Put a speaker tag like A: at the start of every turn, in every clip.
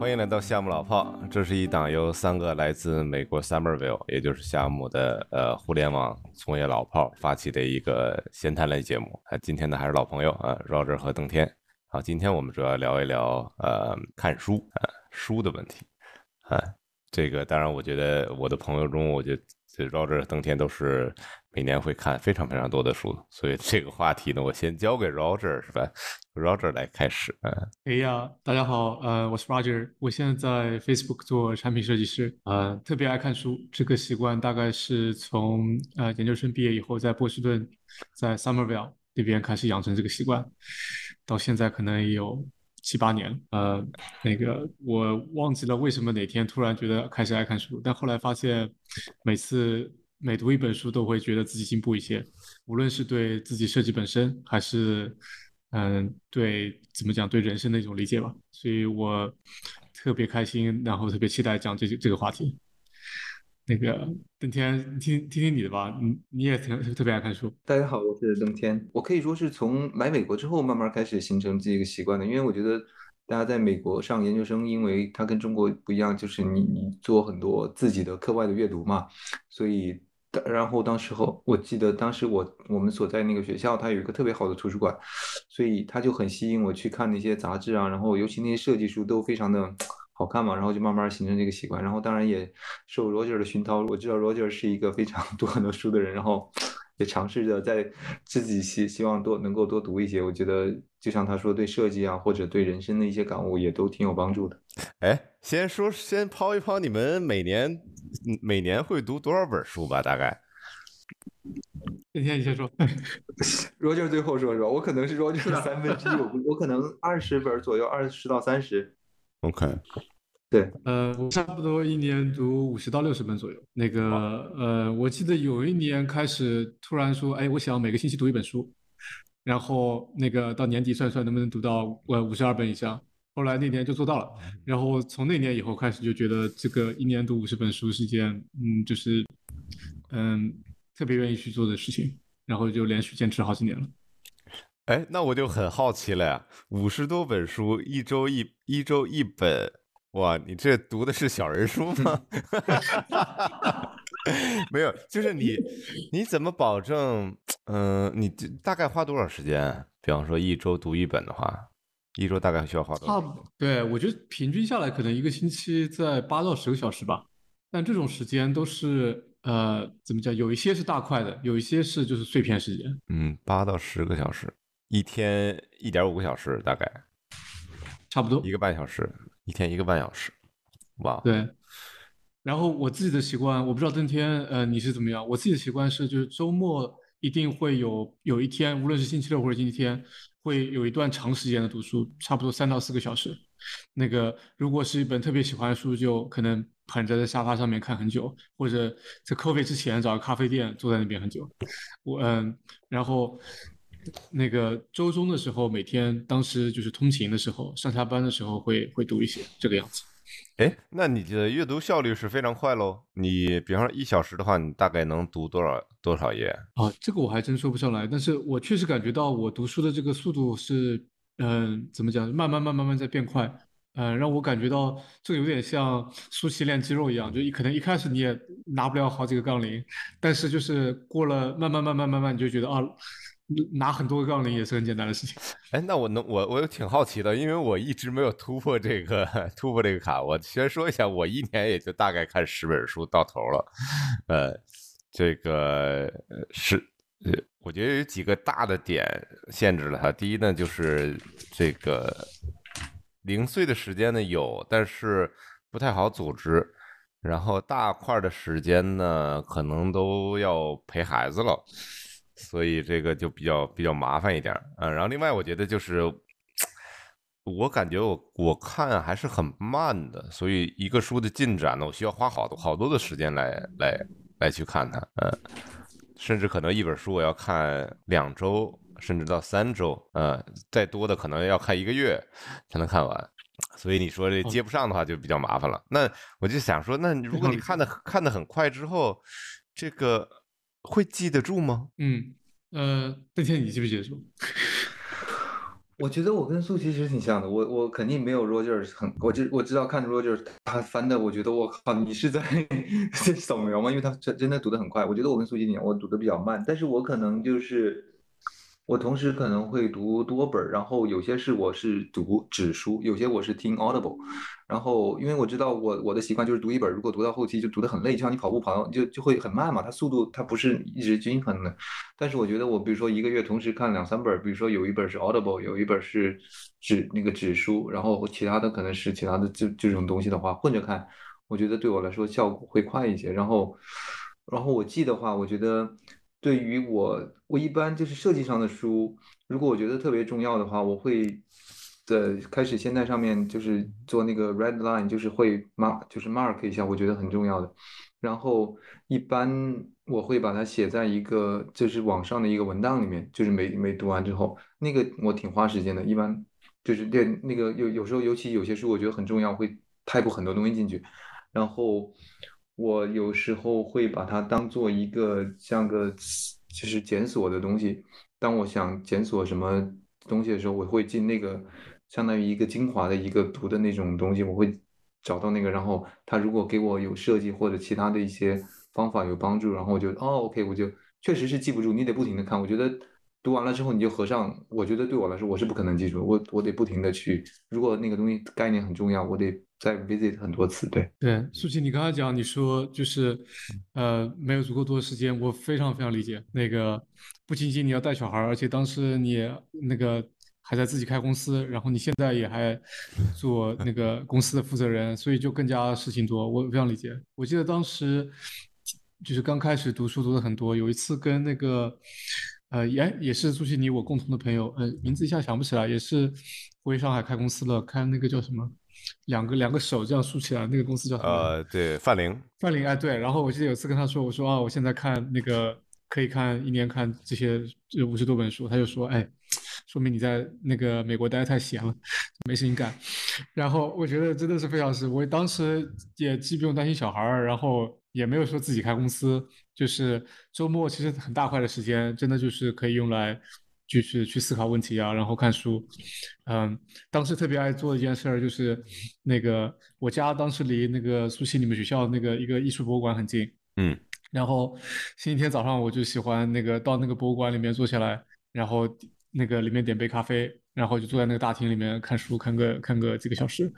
A: 欢迎来到夏目老炮，这是一档由三个来自美国 Summerville，也就是夏目的呃互联网从业老炮发起的一个闲谈类节目。啊，今天呢还是老朋友啊，Roger 和邓天。好，今天我们主要聊一聊呃看书啊书的问题啊。这个当然，我觉得我的朋友中，我觉得这 Roger 和邓天都是。每年会看非常非常多的书，所以这个话题呢，我先交给 Roger 是吧？Roger 来开始。嗯，
B: 哎呀，大家好，呃，我是 Roger，我现在在 Facebook 做产品设计师，呃，特别爱看书。这个习惯大概是从呃研究生毕业以后，在波士顿，在 Somerville 那边开始养成这个习惯，到现在可能有七八年。呃，那个我忘记了为什么哪天突然觉得开始爱看书，但后来发现每次。每读一本书，都会觉得自己进步一些，无论是对自己设计本身，还是嗯，对怎么讲，对人生的一种理解吧。所以我特别开心，然后特别期待讲这这个话题。那个邓天，听听听你的吧，你你也挺特别爱看书。
C: 大家好，我是邓天，我可以说是从来美国之后慢慢开始形成这个习惯的，因为我觉得大家在美国上研究生，因为它跟中国不一样，就是你你做很多自己的课外的阅读嘛，所以。然后当时候，我记得当时我我们所在那个学校，它有一个特别好的图书馆，所以它就很吸引我去看那些杂志啊，然后尤其那些设计书都非常的好看嘛，然后就慢慢形成这个习惯。然后当然也受 Roger 的熏陶，我知道 Roger 是一个非常 读很多书的人，然后也尝试着在自己希希望多能够多读一些。我觉得就像他说，对设计啊或者对人生的一些感悟也都挺有帮助的。
A: 哎，先说先抛一抛你们每年。每年会读多少本书吧？大概。
B: 今天你先说。
C: Roger 最后说是吧？我可能是 Roger 的三分之一，我我可能二十本左右，二十到三十。
A: OK。
C: 对，
B: 呃，我差不多一年读五十到六十本左右。那个，呃，我记得有一年开始突然说，哎，我想每个星期读一本书，然后那个到年底算算能不能读到呃五十二本以上。后来那年就做到了，然后从那年以后开始就觉得这个一年读五十本书是件，嗯，就是，嗯，特别愿意去做的事情，然后就连续坚持好几年了。
A: 哎，那我就很好奇了呀，五十多本书，一周一一周一本，哇，你这读的是小人书吗？没有，就是你你怎么保证？嗯，你大概花多少时间？比方说一周读一本的话。一周大概需要花多少？差不，
B: 对我觉得平均下来可能一个星期在八到十个小时吧。但这种时间都是呃，怎么讲？有一些是大块的，有一些是就是碎片时间。
A: 嗯，八到十个小时，一天一点五个小时，大概
B: 差不多
A: 一个半小时，一天一个半小时。哇，
B: 对。然后我自己的习惯，我不知道今天呃你是怎么样？我自己的习惯是，就是周末一定会有有一天，无论是星期六或者星期天。会有一段长时间的读书，差不多三到四个小时。那个如果是一本特别喜欢的书，就可能捧着在沙发上面看很久，或者在课费之前找个咖啡店坐在那边很久。我嗯，然后那个周中的时候，每天当时就是通勤的时候，上下班的时候会会读一些这个样子。
A: 哎，那你的阅读效率是非常快喽？你比方说一小时的话，你大概能读多少多少页？
B: 啊，这个我还真说不上来，但是我确实感觉到我读书的这个速度是，嗯，怎么讲，慢慢慢慢慢在变快，嗯，让我感觉到这个有点像舒淇练肌肉一样，就可能一开始你也拿不了好几个杠铃，但是就是过了慢慢慢慢慢慢，你就觉得啊。拿很多杠铃也是很简单的事情。
A: 哎，那我能我我挺好奇的，因为我一直没有突破这个 突破这个卡。我先说一下，我一年也就大概看十本书到头了。呃，这个是呃，我觉得有几个大的点限制了它。第一呢，就是这个零碎的时间呢有，但是不太好组织。然后大块的时间呢，可能都要陪孩子了。所以这个就比较比较麻烦一点，嗯，然后另外我觉得就是，我感觉我我看还是很慢的，所以一个书的进展呢，我需要花好多好多的时间来来来去看它，嗯，甚至可能一本书我要看两周，甚至到三周，嗯，再多的可能要看一个月才能看完，所以你说这接不上的话就比较麻烦了。那我就想说，那如果你看的看的很快之后，这个。会记得住吗？
B: 嗯，呃，那天你记不记得住？
C: 我觉得我跟苏其实挺像的，我我肯定没有 Roger 很，我知我知道看 Roger 他翻的，我觉得我靠，你是在 在扫描吗？因为他真真的读的很快，我觉得我跟苏琪一样，我读的比较慢，但是我可能就是。我同时可能会读多本，然后有些是我是读纸书，有些我是听 Audible，然后因为我知道我我的习惯就是读一本，如果读到后期就读得很累，就像你跑步跑就就会很慢嘛，它速度它不是一直均衡的。但是我觉得我比如说一个月同时看两三本，比如说有一本是 Audible，有一本是纸那个纸书，然后其他的可能是其他的这这种东西的话混着看，我觉得对我来说效果会快一些。然后然后我记的话，我觉得。对于我，我一般就是设计上的书，如果我觉得特别重要的话，我会在开始先在上面就是做那个 red line，就是会 mark，就是 mark 一下，我觉得很重要的。然后一般我会把它写在一个就是网上的一个文档里面，就是没没读完之后，那个我挺花时间的。一般就是练那个有有时候，尤其有些书我觉得很重要，会 type 很多东西进去，然后。我有时候会把它当做一个像个就是检索的东西。当我想检索什么东西的时候，我会进那个相当于一个精华的一个读的那种东西，我会找到那个。然后他如果给我有设计或者其他的一些方法有帮助，然后我就哦，OK，我就确实是记不住，你得不停的看。我觉得读完了之后你就合上。我觉得对我来说我是不可能记住，我我得不停的去。如果那个东西概念很重要，我得。再 visit 很多次，对
B: 对，舒淇，你刚才讲，你说就是，呃，没有足够多的时间，我非常非常理解。那个不仅仅你要带小孩，而且当时你那个还在自己开公司，然后你现在也还做那个公司的负责人，所以就更加事情多。我非常理解。我记得当时就是刚开始读书读的很多，有一次跟那个呃，也也是朱淇你我共同的朋友，呃，名字一下想不起来，也是回上海开公司了，开那个叫什么？两个两个手这样竖起来，那个公司叫什么？
A: 呃，对，范玲。
B: 范玲，哎，对。然后我记得有次跟他说，我说啊，我现在看那个可以看一年看这些这五十多本书，他就说，哎，说明你在那个美国待的太闲了，没事情干。然后我觉得真的是非常是，我当时也既不用担心小孩儿，然后也没有说自己开公司，就是周末其实很大块的时间，真的就是可以用来。就是去思考问题啊，然后看书。嗯，当时特别爱做一件事儿，就是那个我家当时离那个苏西你们学校那个一个艺术博物馆很近。
A: 嗯，
B: 然后星期天早上我就喜欢那个到那个博物馆里面坐下来，然后那个里面点杯咖啡，然后就坐在那个大厅里面看书，看个看个几个小时，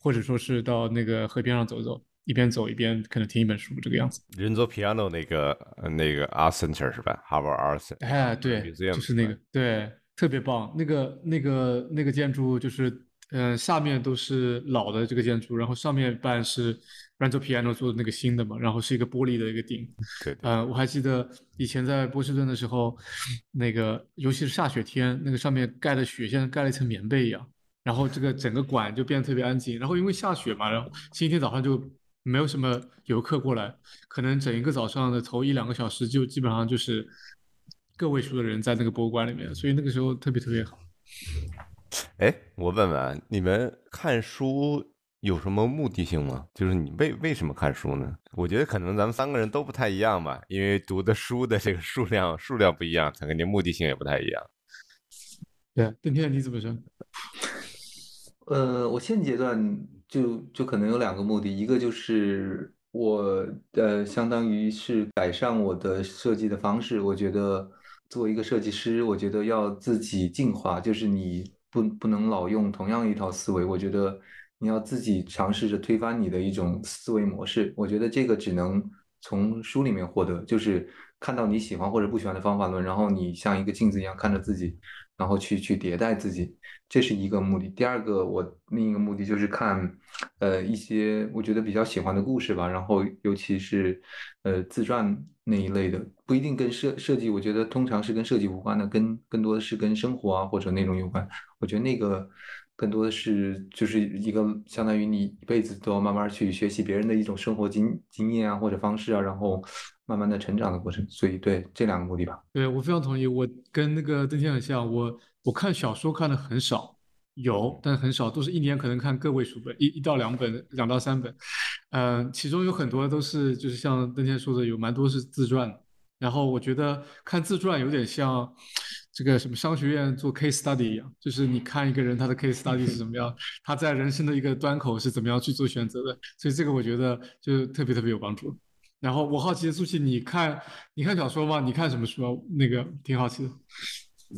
B: 或者说是到那个河边上走走。一边走一边可能听一本书，这个样子。
A: 人做 piano 那个那个 art center 是吧？Harvard Art Center。
B: 哎，对，就是那个，对，特别棒。那个那个那个建筑就是，嗯，下面都是老的这个建筑，然后上面半是 Renzo Piano 做的那个新的嘛，然后是一个玻璃的一个顶。
A: 对。
B: 嗯，我还记得以前在波士顿的时候，那个尤其是下雪天，那个上面盖的雪像盖了一层棉被一样，然后这个整个馆就变得特别安静。然后因为下雪嘛，然后星期天早上就。没有什么游客过来，可能整一个早上的头一两个小时就基本上就是个位数的人在那个博物馆里面，所以那个时候特别特别好。
A: 哎，我问问你们看书有什么目的性吗？就是你为为什么看书呢？我觉得可能咱们三个人都不太一样吧，因为读的书的这个数量数量不一样，它肯定目的性也不太一样。
B: 对，邓天你怎么说？
C: 呃，我现阶段。就就可能有两个目的，一个就是我呃，相当于是改善我的设计的方式。我觉得作为一个设计师，我觉得要自己进化，就是你不不能老用同样一套思维。我觉得你要自己尝试着推翻你的一种思维模式。我觉得这个只能从书里面获得，就是看到你喜欢或者不喜欢的方法论，然后你像一个镜子一样看着自己。然后去去迭代自己，这是一个目的。第二个，我另一个目的就是看，呃，一些我觉得比较喜欢的故事吧。然后，尤其是，呃，自传那一类的，不一定跟设设计，我觉得通常是跟设计无关的，跟更多的是跟生活啊或者那种有关。我觉得那个更多的是就是一个相当于你一辈子都要慢慢去学习别人的一种生活经经验啊或者方式啊，然后。慢慢的成长的过程，所以对这两个目的吧。
B: 对我非常同意，我跟那个邓天很像，我我看小说看的很少，有但很少，都是一年可能看个位数本，一一到两本，两到三本，嗯，其中有很多都是就是像邓天说的，有蛮多是自传，然后我觉得看自传有点像，这个什么商学院做 case study 一样，就是你看一个人他的 case study 是怎么样，他在人生的一个端口是怎么样去做选择的，所以这个我觉得就特别特别有帮助。然后我好奇的苏琪，你看你看小说吗？你看什么书啊？那个挺好奇的。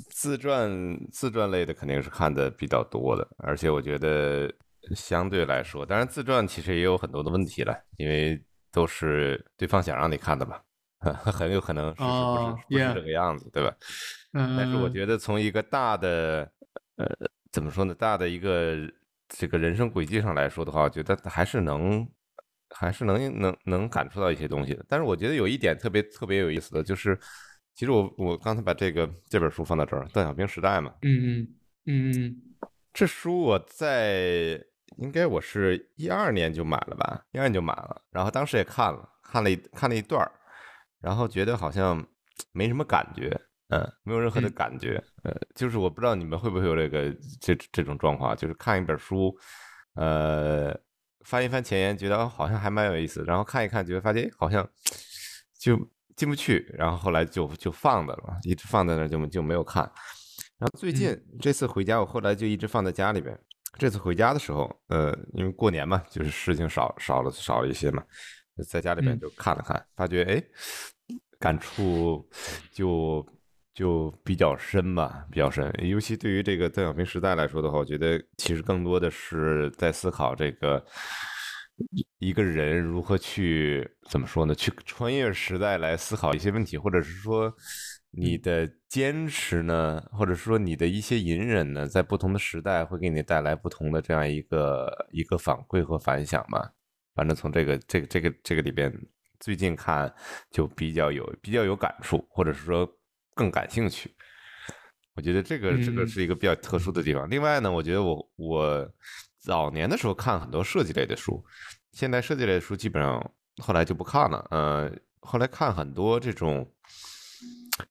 A: 自传自传类的肯定是看的比较多的，而且我觉得相对来说，当然自传其实也有很多的问题了，因为都是对方想让你看的嘛，很有可能事实不是不是这个样子，对吧？但是我觉得从一个大的呃怎么说呢，大的一个这个人生轨迹上来说的话，我觉得还是能还是能能能感触到一些东西的。但是我觉得有一点特别特别有意思的就是。其实我我刚才把这个这本书放到这儿，《邓小平时代》嘛，
B: 嗯嗯嗯嗯，
A: 这书我在应该我是一二年就买了吧，一二年就买了，然后当时也看了，看了一看了一段儿，然后觉得好像没什么感觉，嗯，没有任何的感觉，呃，就是我不知道你们会不会有这个这这种状况，就是看一本书，呃，翻一翻前言，觉得好像还蛮有意思，然后看一看，觉得发现好像就。进不去，然后后来就就放的了，一直放在那儿就就没有看。然后最近这次回家，我后来就一直放在家里边。这次回家的时候，呃，因为过年嘛，就是事情少少了少了一些嘛，在家里面就看了看，发觉哎，感触就就比较深吧，比较深。尤其对于这个邓小平时代来说的话，我觉得其实更多的是在思考这个。一个人如何去怎么说呢？去穿越时代来思考一些问题，或者是说你的坚持呢，或者说你的一些隐忍呢，在不同的时代会给你带来不同的这样一个一个反馈和反响嘛？反正从这个这个这个这个里边，最近看就比较有比较有感触，或者是说更感兴趣。我觉得这个这个是一个比较特殊的地方。另外呢，我觉得我我。早年的时候看很多设计类的书，现在设计类的书基本上后来就不看了。呃，后来看很多这种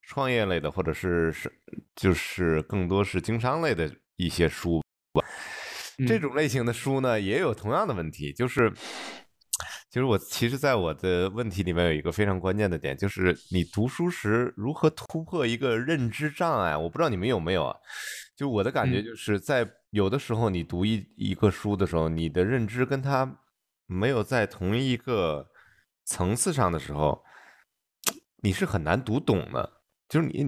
A: 创业类的，或者是是就是更多是经商类的一些书。这种类型的书呢，也有同样的问题，就是就是我其实在我的问题里面有一个非常关键的点，就是你读书时如何突破一个认知障碍。我不知道你们有没有啊？就我的感觉就是在。有的时候，你读一一个书的时候，你的认知跟他没有在同一个层次上的时候，你是很难读懂的。就是你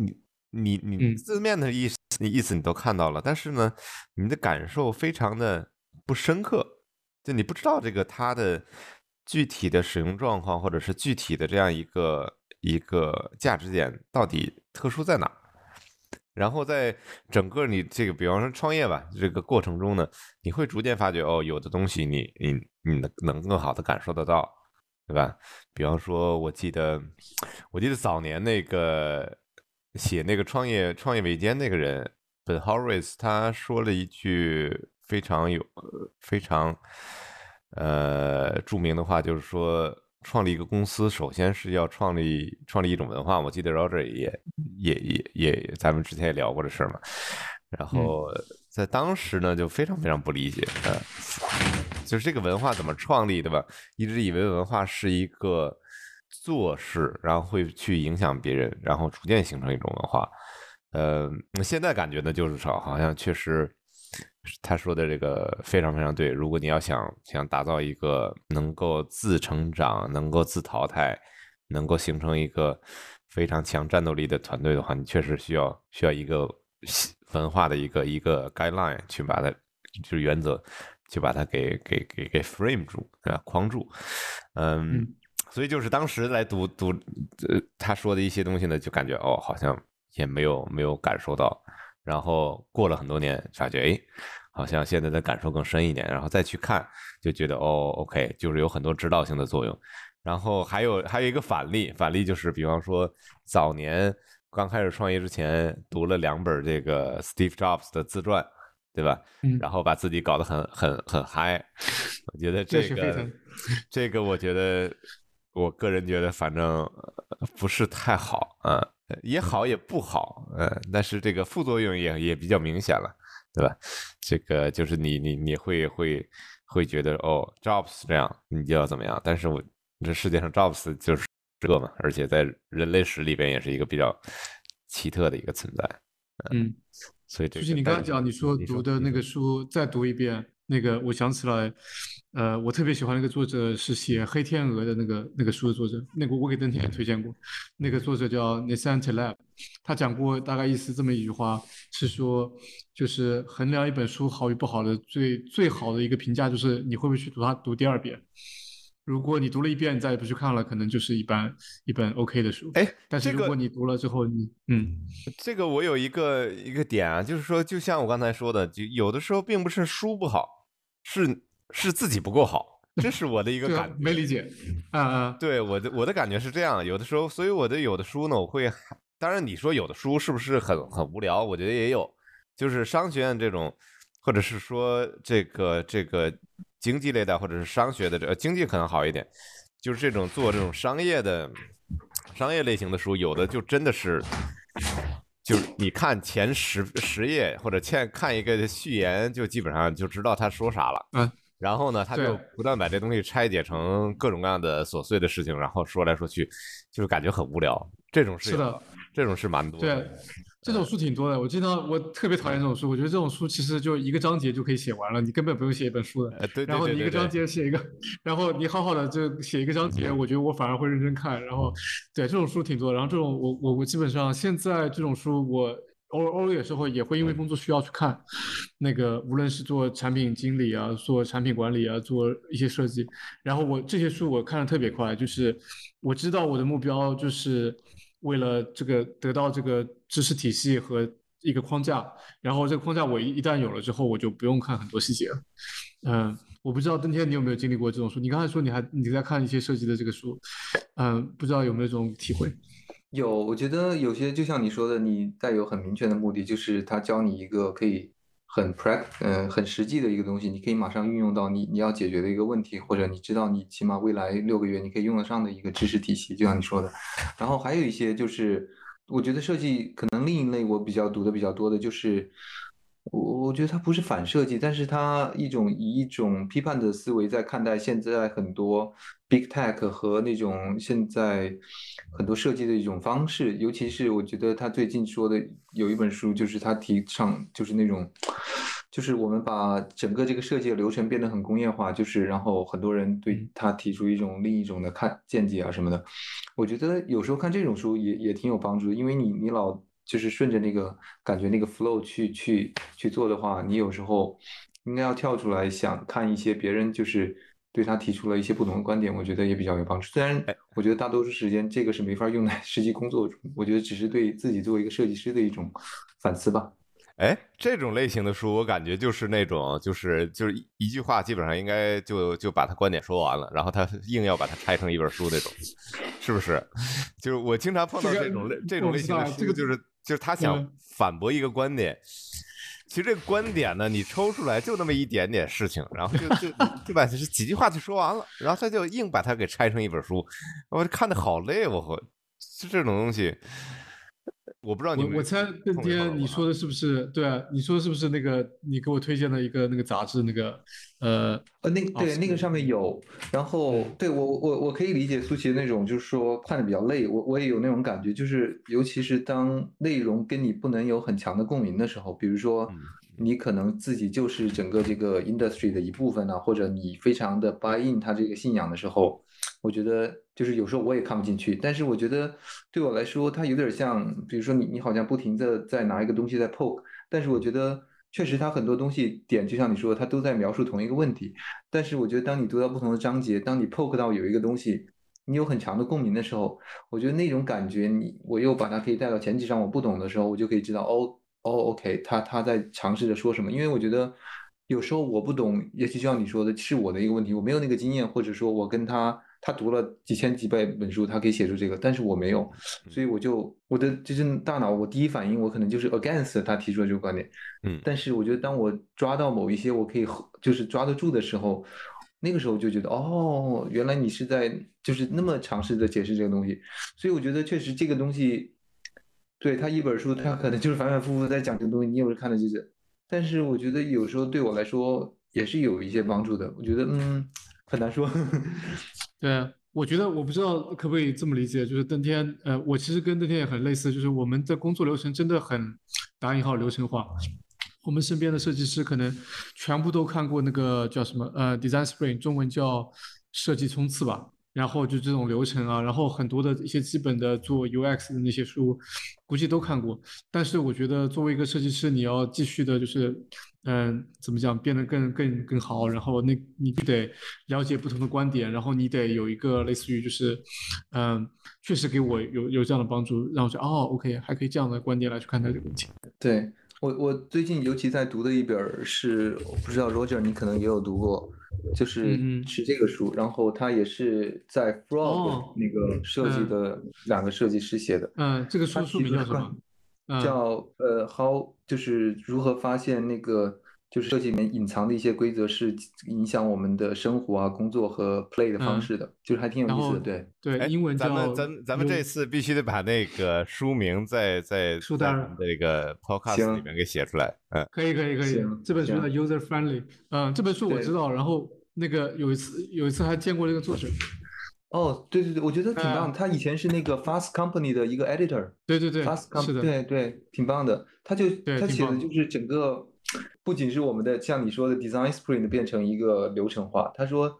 A: 你你你字面的意思意思你都看到了，但是呢，你的感受非常的不深刻，就你不知道这个它的具体的使用状况，或者是具体的这样一个一个价值点到底特殊在哪。然后在整个你这个，比方说创业吧，这个过程中呢，你会逐渐发觉哦，有的东西你你你能能更好的感受得到，对吧？比方说，我记得我记得早年那个写那个创业创业维艰那个人本霍瑞斯他说了一句非常有非常呃著名的话，就是说。创立一个公司，首先是要创立创立一种文化。我记得 Roger 也也也也，咱们之前也聊过这事儿嘛。然后在当时呢，就非常非常不理解，呃，就是这个文化怎么创立的吧？一直以为文化是一个做事，然后会去影响别人，然后逐渐形成一种文化。呃，现在感觉呢，就是说好像确实。他说的这个非常非常对。如果你要想想打造一个能够自成长、能够自淘汰、能够形成一个非常强战斗力的团队的话，你确实需要需要一个文化的一个一个 guideline 去把它就是原则，去把它给给给给 frame 住，啊？框住。嗯，所以就是当时来读读呃他说的一些东西呢，就感觉哦，好像也没有没有感受到。然后过了很多年，发觉哎，好像现在的感受更深一点。然后再去看，就觉得哦，OK，就是有很多指导性的作用。然后还有还有一个反例，反例就是比方说早年刚开始创业之前，读了两本这个 Steve Jobs 的自传，对吧？嗯。然后把自己搞得很很很嗨。我觉得这个这个，我觉得我个人觉得，反正不是太好啊。也好也不好，呃，但是这个副作用也也比较明显了，对吧？这个就是你你你会会会觉得哦，Jobs 这样，你就要怎么样？但是我这世界上 Jobs 就是这个嘛，而且在人类史里边也是一个比较奇特的一个存在。
B: 嗯，
A: 所以这个。
B: 就是你刚刚讲，你说读的那个书再读一遍，那个我想起来，呃，我特别喜欢那个作者是写《黑天鹅》的那个那个书的作者，那个我给邓天也推荐过，那个作者叫 Nissan Taleb，他讲过大概意思这么一句话，是说就是衡量一本书好与不好的最最好的一个评价就是你会不会去读它读第二遍。如果你读了一遍，再也不去看了，可能就是一般一本 OK 的书。
A: 哎，
B: 但是如果你读了之后，你嗯，
A: 这个我有一个一个点啊，就是说，就像我刚才说的，就有的时候并不是书不好，是是自己不够好，这是我的一个 感觉。
B: 没理解啊啊！
A: 对我的我的感觉是这样，有的时候，所以我的有的书呢，我会，当然你说有的书是不是很很无聊？我觉得也有，就是商学院这种，或者是说这个这个。经济类的或者是商学的，这经济可能好一点，就是这种做这种商业的、商业类型的书，有的就真的是，就是你看前十十页或者欠看一个序言，就基本上就知道他说啥了。
B: 嗯，
A: 然后呢，他就不断把这东西拆解成各种各样的琐碎的事情，然后说来说去，就是感觉很无聊。这种
B: 是的，
A: 这种是蛮多的。
B: 这种书挺多的，我经常我特别讨厌这种书。我觉得这种书其实就一个章节就可以写完了，你根本不用写一本书的。
A: 对。
B: 然后你一个章节写一个，然后你好好的就写一个章节，我觉得我反而会认真看。然后，对这种书挺多。然后这种我我我基本上现在这种书我偶尔偶尔有时候也会因为工作需要去看，那个无论是做产品经理啊，做产品管理啊，做一些设计，然后我这些书我看的特别快，就是我知道我的目标就是。为了这个得到这个知识体系和一个框架，然后这个框架我一一旦有了之后，我就不用看很多细节了。嗯，我不知道登天你有没有经历过这种书？你刚才说你还你在看一些设计的这个书，嗯，不知道有没有这种体会？
C: 有，我觉得有些就像你说的，你带有很明确的目的，就是他教你一个可以。很 pract，嗯，很实际的一个东西，你可以马上运用到你你要解决的一个问题，或者你知道你起码未来六个月你可以用得上的一个知识体系，就像你说的。然后还有一些就是，我觉得设计可能另一类我比较读的比较多的就是。我我觉得它不是反设计，但是它一种以一种批判的思维在看待现在很多 big tech 和那种现在很多设计的一种方式，尤其是我觉得他最近说的有一本书，就是他提倡就是那种，就是我们把整个这个设计的流程变得很工业化，就是然后很多人对他提出一种另一种的看见解啊什么的，我觉得有时候看这种书也也挺有帮助，因为你你老。就是顺着那个感觉那个 flow 去去去做的话，你有时候应该要跳出来想看一些别人就是对他提出了一些不同的观点，我觉得也比较有帮助。虽然我觉得大多数时间这个是没法用在 实际工作中，我觉得只是对自己作为一个设计师的一种反思吧。
A: 哎，这种类型的书，我感觉就是那种，就是就是一句话，基本上应该就就把他观点说完了，然后他 硬要把它拆成一本书那种，是不是？就是我经常碰到这种类这种类型的书，就是。就是他想反驳一个观点，其实这个观点呢，你抽出来就那么一点点事情，然后就就 就把这几句话就说完了，然后他就硬把它给拆成一本书，我看的好累，我和就这种东西。我不知道你
B: 我猜那天你说的是不是对啊？你说的是不是那个你给我推荐的一个那个杂志那个呃
C: 呃那对那个上面有，然后对我我我可以理解苏琪那种就是说看的比较累，我我也有那种感觉，就是尤其是当内容跟你不能有很强的共鸣的时候，比如说你可能自己就是整个这个 industry 的一部分呢，或者你非常的 buy in 他这个信仰的时候。我觉得就是有时候我也看不进去，但是我觉得对我来说，它有点像，比如说你你好像不停的在拿一个东西在 poke，但是我觉得确实它很多东西点，就像你说，它都在描述同一个问题。但是我觉得当你读到不同的章节，当你 poke 到有一个东西，你有很强的共鸣的时候，我觉得那种感觉，你我又把它可以带到前几章我不懂的时候，我就可以知道，哦哦，OK，他他在尝试着说什么，因为我觉得有时候我不懂，也许就像你说的，是我的一个问题，我没有那个经验，或者说我跟他。他读了几千几百本书，他可以写出这个，但是我没有，所以我就我的就是大脑，我第一反应我可能就是 against 他提出的这个观点，
A: 嗯，
C: 但是我觉得当我抓到某一些我可以就是抓得住的时候，那个时候就觉得哦，原来你是在就是那么尝试的解释这个东西，所以我觉得确实这个东西，对他一本书他可能就是反反复复在讲这个东西，你有时看的就是，但是我觉得有时候对我来说也是有一些帮助的，我觉得嗯很难说。
B: 对，我觉得我不知道可不可以这么理解，就是登天，呃，我其实跟登天也很类似，就是我们的工作流程真的很打引号流程化。我们身边的设计师可能全部都看过那个叫什么呃 Design Spring，中文叫设计冲刺吧。然后就这种流程啊，然后很多的一些基本的做 UX 的那些书，估计都看过。但是我觉得作为一个设计师，你要继续的就是，嗯，怎么讲，变得更更更好。然后那你就得了解不同的观点，然后你得有一个类似于就是，嗯，确实给我有有这样的帮助，让我觉得哦，OK，还可以这样的观点来去看待这个问题。
C: 对我我最近尤其在读的一本是，我不知道 Roger 你可能也有读过。就是是这个书，然后他也是在 Frog 那个设计的两个设计师写的。
B: 嗯，这个书书名叫什么？
C: 叫呃，How 就是如何发现那个就是设计里面隐藏的一些规则是影响我们的生活啊、工作和 play 的方式的，就是还挺有意思的。对
B: 对，英文
A: 咱们咱咱们这次必须得把那个书名在在
B: 书单
A: 这个 podcast 里面给写出来。嗯，
B: 可以可以可以，这本书叫 user friendly。嗯，这本书我知道，然后。那个有一次，有一次还见过那个作者。
C: 哦，对对对，我觉得挺棒。他以前是那个 Fast Company 的一个 editor。
B: 对对对
C: ，Fast Company，
B: 对
C: 对，挺棒的。他就他写的就是整个，不仅是我们的像你说的 Design Sprint 变成一个流程化，他说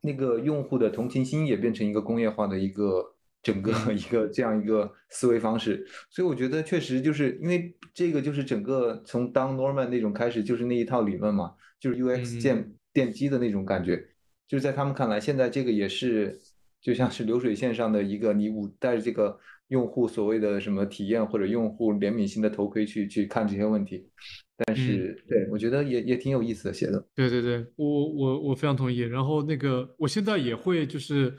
C: 那个用户的同情心也变成一个工业化的一个整个一个这样一个思维方式。所以我觉得确实就是因为这个就是整个从 Don Norman 那种开始就是那一套理论嘛，就是 UX 建。奠基的那种感觉，就是在他们看来，现在这个也是就像是流水线上的一个，你五戴着这个用户所谓的什么体验或者用户怜悯心的头盔去去看这些问题。但是，对我觉得也也挺有意思的写的。
B: 对对对，我我我非常同意。然后那个，我现在也会就是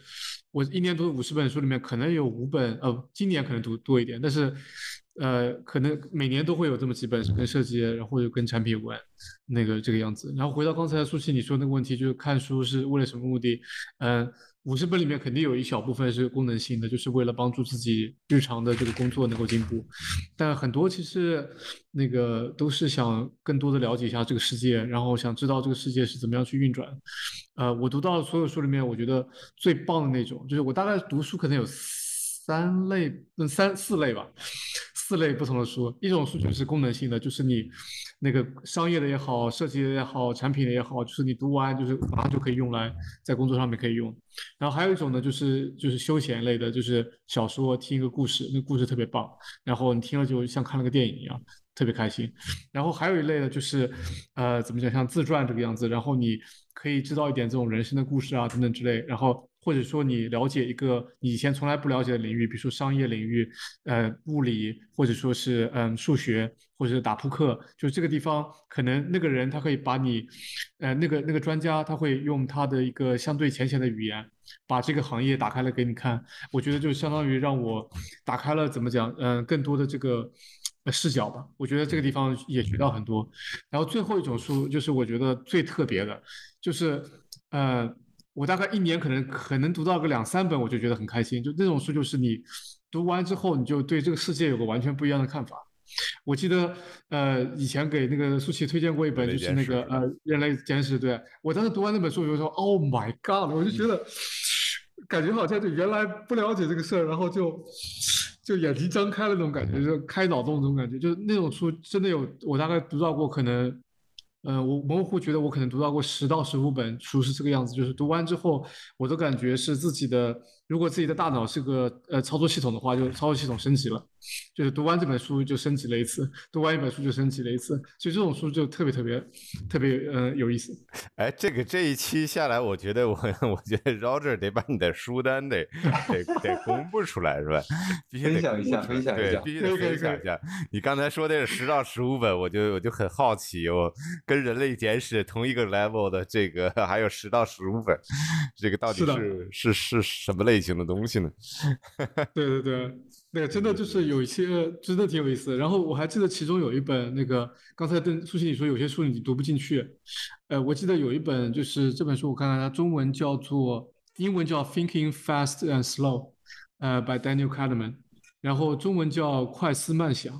B: 我一年读五十本书里面，可能有五本，呃，今年可能读多一点，但是。呃，可能每年都会有这么几本是跟设计，然后又跟产品有关，那个这个样子。然后回到刚才苏琪你说那个问题，就是看书是为了什么目的？嗯，五十本里面肯定有一小部分是功能性的，就是为了帮助自己日常的这个工作能够进步。但很多其实那个都是想更多的了解一下这个世界，然后想知道这个世界是怎么样去运转。呃，我读到的所有书里面，我觉得最棒的那种，就是我大概读书可能有三类，嗯，三四类吧。四类不同的书，一种书就是功能性的，就是你那个商业的也好，设计的也好，产品的也好，就是你读完就是马上就可以用来在工作上面可以用。然后还有一种呢，就是就是休闲类的，就是小说，听一个故事，那故事特别棒，然后你听了就像看了个电影一样，特别开心。然后还有一类呢，就是呃怎么讲，像自传这个样子，然后你可以知道一点这种人生的故事啊等等之类，然后。或者说你了解一个你以前从来不了解的领域，比如说商业领域，呃，物理，或者说是嗯数学，或者是打扑克，就这个地方可能那个人他可以把你，呃，那个那个专家他会用他的一个相对浅显的语言，把这个行业打开了给你看。我觉得就相当于让我打开了怎么讲，嗯，更多的这个视角吧。我觉得这个地方也学到很多。然后最后一种书就是我觉得最特别的，就是呃。我大概一年可能可能读到个两三本，我就觉得很开心。就那种书，就是你读完之后，你就对这个世界有个完全不一样的看法。我记得，呃，以前给那个舒淇推荐过一本，就是那个呃《人类简史》。对我当时读完那本书，我就说：“Oh my god！” 我就觉得感觉好像就原来不了解这个事儿，然后就就眼睛张开了那种感觉，就开脑洞那种感觉。就是那种书真的有，我大概读到过可能。嗯，我模糊觉得我可能读到过十到十五本书是这个样子，就是读完之后，我都感觉是自己的。如果自己的大脑是个呃操作系统的话，就操作系统升级了，就是读完这本书就升级了一次，读完一本书就升级了一次，所以这种书就特别特别特别呃有意思。
A: 哎，这个这一期下来，我觉得我 我觉得 Roger 得把你的书单得 得得公布出来是吧？必须
C: 分享一下，分享一下，
A: 必须得分享一下。你刚才说的是十到十五本，我就我就很好奇，我跟人类简史同一个 level 的这个还有十到十五本，这个到底是是是什么类？类型的东西呢？
B: 对对对，那个真的就是有一些真的挺有意思。然后我还记得其中有一本，那个刚才邓苏欣你说有些书你读不进去。呃，我记得有一本就是这本书，我看看它中文叫做，英文叫《Thinking Fast and Slow》，呃，by Daniel Kahneman，然后中文叫《快思慢想》，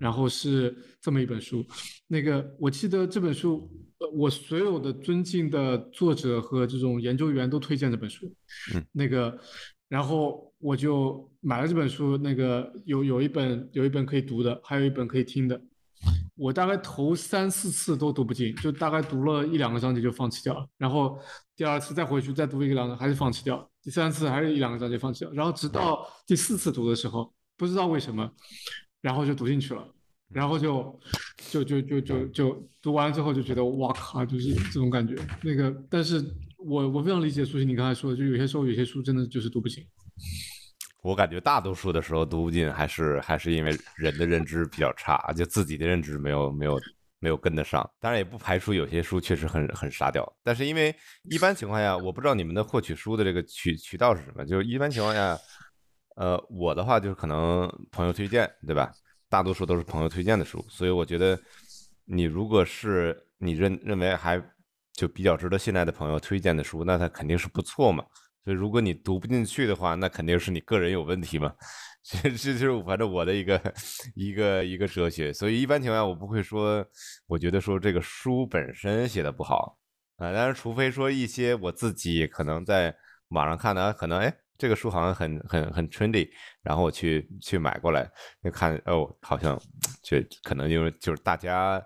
B: 然后是这么一本书。那个我记得这本书。我所有的尊敬的作者和这种研究员都推荐这本书，
A: 嗯，
B: 那个，然后我就买了这本书，那个有有一本有一本可以读的，还有一本可以听的，我大概头三四次都读不进，就大概读了一两个章节就放弃掉了，然后第二次再回去再读一个两个还是放弃掉，第三次还是一两个章节放弃掉，然后直到第四次读的时候，不知道为什么，然后就读进去了，然后就就就就就就读完了之后就觉得哇靠，就是这种感觉。那个，但是我我非常理解苏西你刚才说的，就有些时候有些书真的就是读不进。
A: 我感觉大多数的时候读不进，还是还是因为人的认知比较差，就自己的认知没有没有没有跟得上。当然也不排除有些书确实很很沙雕，但是因为一般情况下，我不知道你们的获取书的这个渠渠道是什么。就是一般情况下，呃，我的话就是可能朋友推荐，对吧？大多数都是朋友推荐的书，所以我觉得你如果是你认认为还就比较值得信赖的朋友推荐的书，那它肯定是不错嘛。所以，如果你读不进去的话，那肯定是你个人有问题嘛。这这就是反正我的一个一个一个哲学。所以，一般情况下，我不会说，我觉得说这个书本身写的不好啊。但是，除非说一些我自己可能在网上看的，可能哎，这个书好像很很很 trendy，然后我去去买过来，就看哦，好像就可能因为就是大家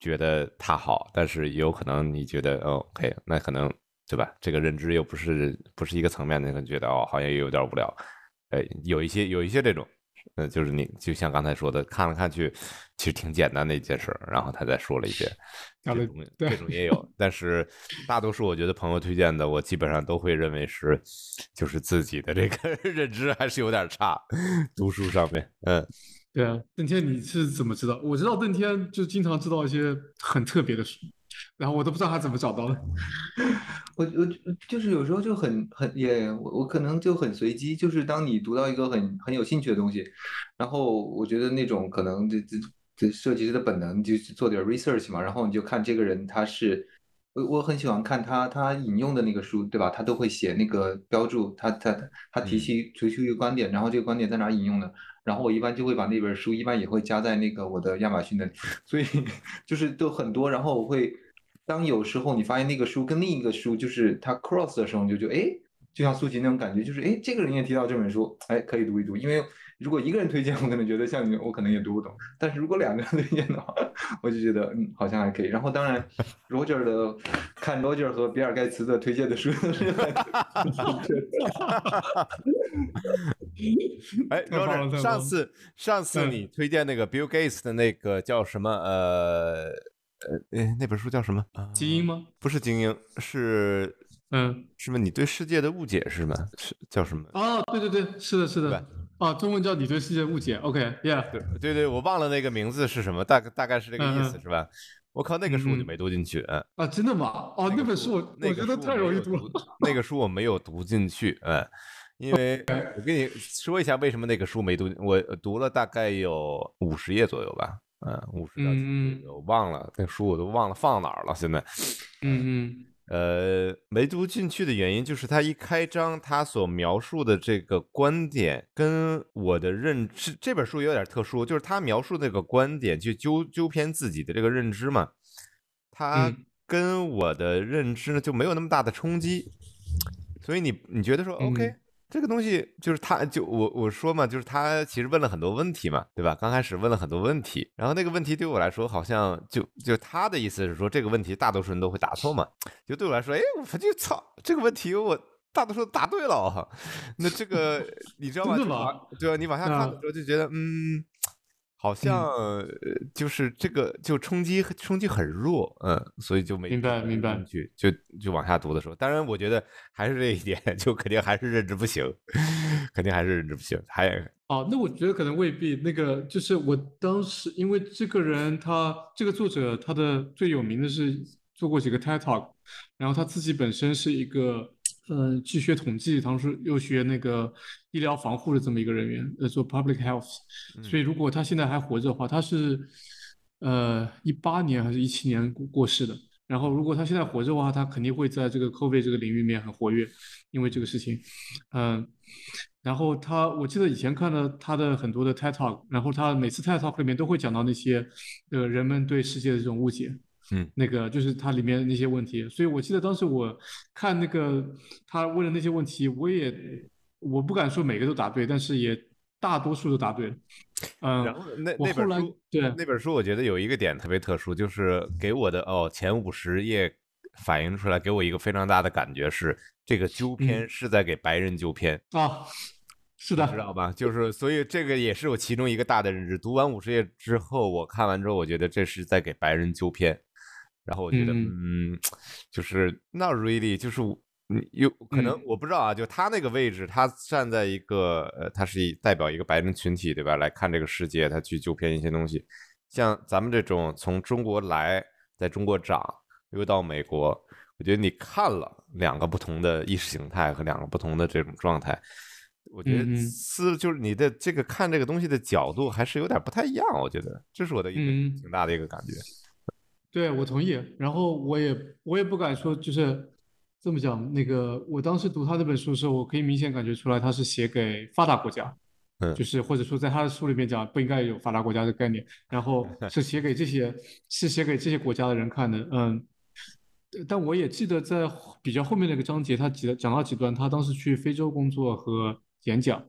A: 觉得它好，但是也有可能你觉得哦，OK，那可能。对吧？这个认知又不是不是一个层面的，可能觉得哦，好像也有点无聊。哎，有一些有一些这种，嗯，就是你就像刚才说的，看了看去，其实挺简单的一件事儿，然后他再说了一些，这种这种也有。但是大多数我觉得朋友推荐的，我基本上都会认为是，就是自己的这个 认知还是有点差，读书上面，嗯，
B: 对啊。邓天你是怎么知道？我知道邓天就经常知道一些很特别的书。然后我都不知道他怎么找到的，
C: 我我就是有时候就很很也我我可能就很随机，就是当你读到一个很很有兴趣的东西，然后我觉得那种可能这这这设计师的本能就是做点 research 嘛，然后你就看这个人他是我我很喜欢看他他引用的那个书对吧？他都会写那个标注，他他他提起提出一个观点，然后这个观点在哪引用的，然后我一般就会把那本书一般也会加在那个我的亚马逊的，所以 就是都很多，然后我会。当有时候你发现那个书跟另一个书就是它 cross 的时候，你就觉得哎，就像苏琪那种感觉，就是哎，这个人也提到这本书，哎，可以读一读。因为如果一个人推荐，我可能觉得像你，我可能也读不懂。但是如果两个人推荐的话，我就觉得嗯，好像还可以。然后当然，Roger 的看 Roger 和比尔盖茨的推荐的书。
A: 哎，Roger，上次上次你推荐那个 Bill Gates 的那个叫什么呃？呃，哎，那本书叫什么？
B: 精英吗？
A: 不是精英，是
B: 嗯，
A: 是吗？你对世界的误解是吗？是叫什么？
B: 哦，对对对，是的，是的，啊，中文叫你对世界误解。OK，Yeah，
A: 对对对，我忘了那个名字是什么，大概大概是这个意思，是吧？我靠，那个书我就没读进去。嗯
B: 啊，真的吗？哦，那本书我我觉得太容易读了。
A: 那个书我没有读进去，嗯，因为 我跟你说一下为什么那个书没读，我读了大概有五十页左右吧。嗯，五十到几我忘了那书我都忘了放哪儿了。现在，
B: 嗯嗯，
A: 呃，没读进去的原因就是他一开章，他所描述的这个观点跟我的认知，这本书有点特殊，就是他描述那个观点去纠纠偏自己的这个认知嘛，他跟我的认知呢就没有那么大的冲击，所以你你觉得说 OK？这个东西就是他，就我我说嘛，就是他其实问了很多问题嘛，对吧？刚开始问了很多问题，然后那个问题对我来说好像就就他的意思是说这个问题大多数人都会答错嘛，就对我来说，哎，我就操这个问题我大多数答对了哈，那这个你知道吗？对吧？你往下看的时候就觉得嗯。好像就是这个就冲击冲击很弱，嗯，所以就没
B: 明白明白
A: 去就就往下读的时候，当然我觉得还是这一点，就肯定还是认知不行，肯定还是认知不行。还
B: 哦，那我觉得可能未必。那个就是我当时因为这个人他这个作者他的最有名的是做过几个 TED Talk，然后他自己本身是一个。嗯，既学统计，同时又学那个医疗防护的这么一个人员，呃，做 public health。所以如果他现在还活着的话，他是呃一八年还是一七年过过世的。然后如果他现在活着的话，他肯定会在这个 COVID 这个领域里面很活跃，因为这个事情。嗯，然后他，我记得以前看了他的很多的 TED Talk，然后他每次 TED Talk 里面都会讲到那些呃人们对世界的这种误解。
A: 嗯，
B: 那个就是它里面那些问题，所以我记得当时我看那个他问的那些问题，我也我不敢说每个都答对，但是也大多数都答对了。嗯，
A: 然后那那本书，
B: 对
A: 那本书，我觉得有一个点特别特殊，就是给我的哦前五十页反映出来，给我一个非常大的感觉是，这个纠偏
B: 嗯
A: 是在给白人纠偏。
B: 啊，是的知，
A: 道吧？就是，所以这个也是我其中一个大的认知。读完五十页之后，我看完之后，我觉得这是在给白人纠偏。然后我觉得，
B: 嗯
A: 嗯，就是 not really，就是你有可能
B: 嗯
A: 我不知道啊，就他那个位置，他站在一个呃，他是以代表一个白人群体，对吧？来看这个世界，他去纠偏一些东西。像咱们这种从中国来，在中国长，又到美国，我觉得你看了两个不同的意识形态和两个不同的这种状态，我觉得思就是你的这个看这个东西的角度还是有点不太一样，我觉得这是我的一个
B: 嗯
A: 挺大的一个感觉。
B: 对，我同意。然后我也我也不敢说，就是这么讲。那个我当时读他这本书的时候，我可以明显感觉出来，他是写给发达国家，
A: 嗯
B: 就是或者说在他的书里面讲不应该有发达国家的概念，然后 是写给这些是写给这些国家的人看的。嗯，但我也记得在比较后面那个章节，他几讲到几段，他当时去非洲工作和演讲，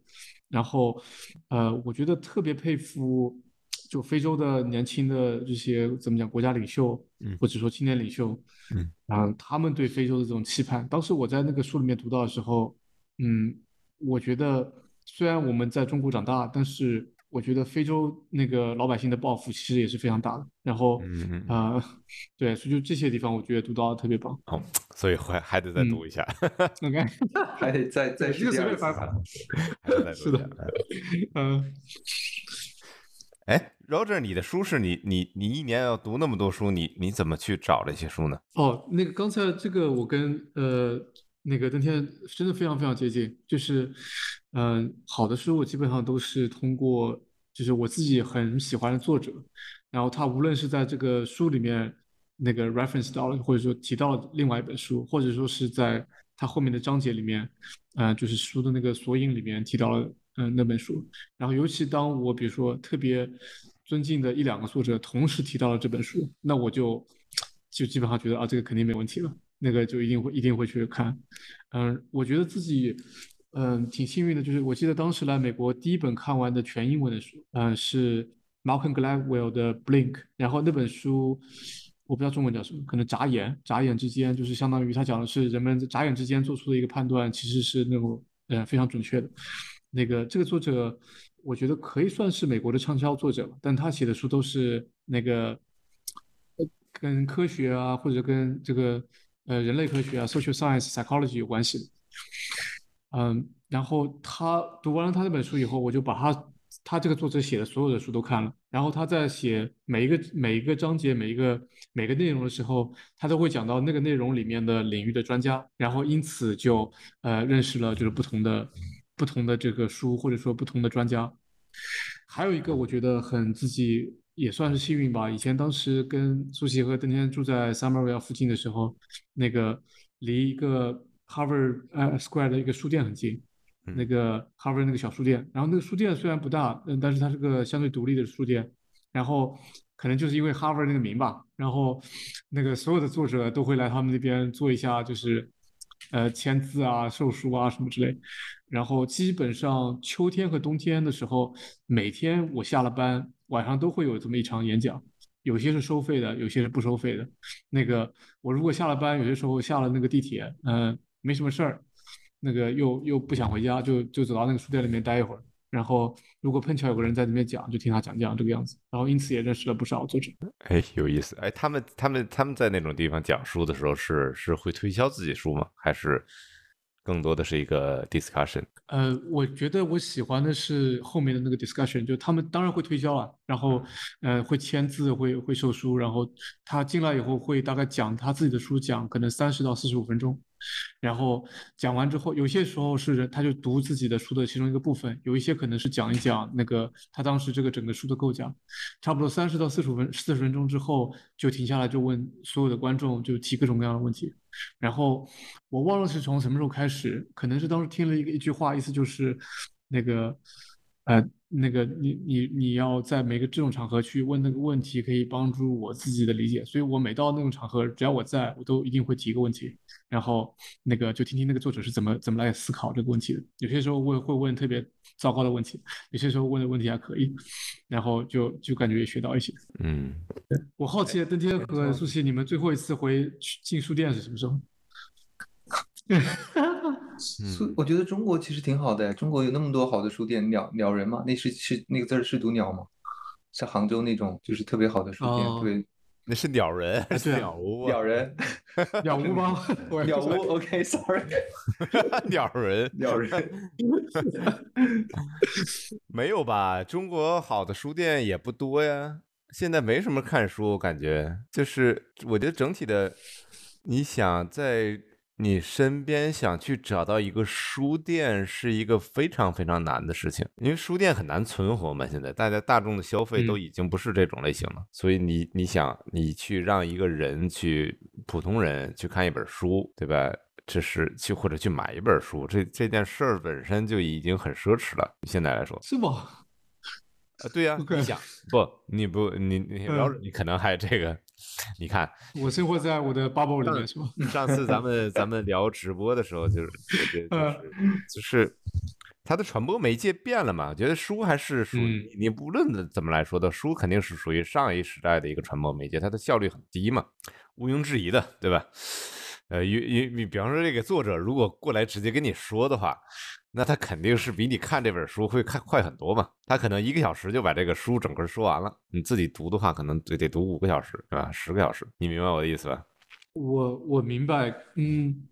B: 然后呃，我觉得特别佩服。就非洲的年轻的这些怎么讲国家领袖，
A: 嗯
B: 或者说青年领袖，
A: 嗯，
B: 啊，他们对非洲的这种期盼，当时我在那个书里面读到的时候，嗯，我觉得虽然我们在中国长大，但是我觉得非洲那个老百姓的抱负其实也是非常大的。然后，
A: 嗯嗯
B: 啊、对，所以就这些地方，我觉得读到的特别棒。
A: 哦，所以还还得再
B: 嗯
A: 读一下
B: ，OK，
C: 还得再再
B: 这个
C: 试第二次
B: 随便翻翻。
A: 还得再
B: 是的
A: 读一下。
B: 嗯，
A: 哎，Roger，你的书是你你你一年要读那么多书，你你怎么去找这些书呢？
B: 哦，那个刚才这个我跟呃那个登天真的非常非常接近，就是嗯、好的书我基本上都是通过就是我自己很喜欢的作者，然后他无论是在这个书里面那个 reference 到了，或者说提到另外一本书，或者说是在他后面的章节里面，嗯、就是书的那个索引里面提到了嗯、那本书，然后尤其当我比如说特别尊敬的一两个作者同时提到了这本书，那我就就基本上觉得啊，这个肯定没问题了，那个就一定会一定会去看。嗯，我觉得自己嗯挺幸运的，就是我记得当时来美国第一本看完的全英文的书，嗯是 Malcolm Gladwell 的《Blink》，然后那本书我不知道中文叫什么，可能眨眼，眨眼之间就是相当于他讲的是人们眨眼之间做出的一个判断，其实是那种呃非常准确的。那个这个作者，我觉得可以算是美国的畅销作者，但他写的书都是那个跟科学啊，或者跟这个呃人类科学啊 （social science、psychology） 有关系的。嗯，然后他读完了他那本书以后，我就把他他这个作者写的所有的书都看了。然后他在写每一个每一个章节、每一个每个内容的时候，他都会讲到那个内容里面的领域的专家，然后因此就呃认识了就是不同的不同的这个书或者说不同的专家。还有一个我觉得很自己也算是幸运吧，以前当时跟苏西和邓天住在 Summerville 附近的时候，那个离一个 Harvard 呃 Square 的一个书店很近，那个 Harvard 那个小书店，然后那个书店虽然不大，嗯，但是它是个相对独立的书店，然后可能就是因为 Harvard 那个名吧，然后那个所有的作者都会来他们那边做一下，就是呃签字啊、售书啊什么之类。然后基本上秋天和冬天的时候，每天我下了班晚上都会有这么一场演讲，有些是收费的，有些是不收费的。那个我如果下了班，有些时候下了那个地铁，嗯、没什么事儿，那个又又不想回家，就就走到那个书店里面待一会儿。然后如果碰巧有个人在那边讲，就听他讲讲这个样子。然后因此也认识了不少作者。
A: 哎，有意思。哎，他们他们他们在那种地方讲书的时候是是会推销自己书吗？还是更多的是一个 discussion？
B: 呃，我觉得我喜欢的是后面的那个 discussion，就他们当然会推销啊，然后呃会签字，会会售书，然后他进来以后会大概讲他自己的书，讲可能三十到四十五分钟，然后讲完之后，有些时候是他就读自己的书的其中一个部分，有一些可能是讲一讲那个他当时这个整个书的构架，差不多三十到四十五分四十分钟之后就停下来，就问所有的观众就提各种各样的问题。然后我忘了是从什么时候开始，可能是当时听了一个一句话，意思就是那个，呃，那个你你你要在每个这种场合去问那个问题，可以帮助我自己的理解。所以我每到那种场合，只要我在，我都一定会提一个问题，然后那个就听听那个作者是怎么怎么来思考这个问题的。有些时候问会问特别糟糕的问题，有些时候问的问题还可以，然后就就感觉也学到一些。
A: 嗯，
B: 我好奇邓天和苏西，你们最后一次回进书店是什么时候？
C: 书，我觉得中国其实挺好的，中国有那么多好的书店，鸟鸟人嘛，那是是那个字是读鸟吗？像杭州那种就是特别好的书店，
B: 哦
C: 对，
A: 那是鸟人，
B: 对啊
A: 鸟屋啊，
C: 鸟人，
B: 鸟屋吗？
C: 鸟屋，OK，sorry，
A: 鸟人，
C: 鸟人，
A: 没有吧？中国好的书店也不多呀，现在没什么看书，我感觉就是我觉得整体的，你想在你身边想去找到一个书店是一个非常非常难的事情，因为书店很难存活嘛。现在大家大众的消费都
B: 嗯
A: 已经不是这种类型了，所以你你想你去让一个人去普通人去看一本书，对吧？这是去或者去买一本书，这这件事儿本身就已经很奢侈了。现在来说，
B: 是吗？
A: 啊，对呀、你想不，你不，你你你可能还这个，你看
B: 我生活在我的 bubble 里面是吧？
A: 上次咱们 咱们聊直播的时候，就是我觉得
B: 嗯
A: 就是就是它的传播媒介变了嘛，我觉得书还是属于
B: 嗯
A: 你你无论怎么来说的，书肯定是属于上一时代的一个传播媒介，它的效率很低嘛，毋庸置疑的，对吧？呃，因因你比方说这个作者如果过来直接跟你说的话，那他肯定是比你看这本书会看快很多嘛。他可能一个小时就把这个书整个说完了，你自己读的话，可能得得读五个小时，是吧？十个小时，你明白我的意思吧？
B: 我我明白，嗯，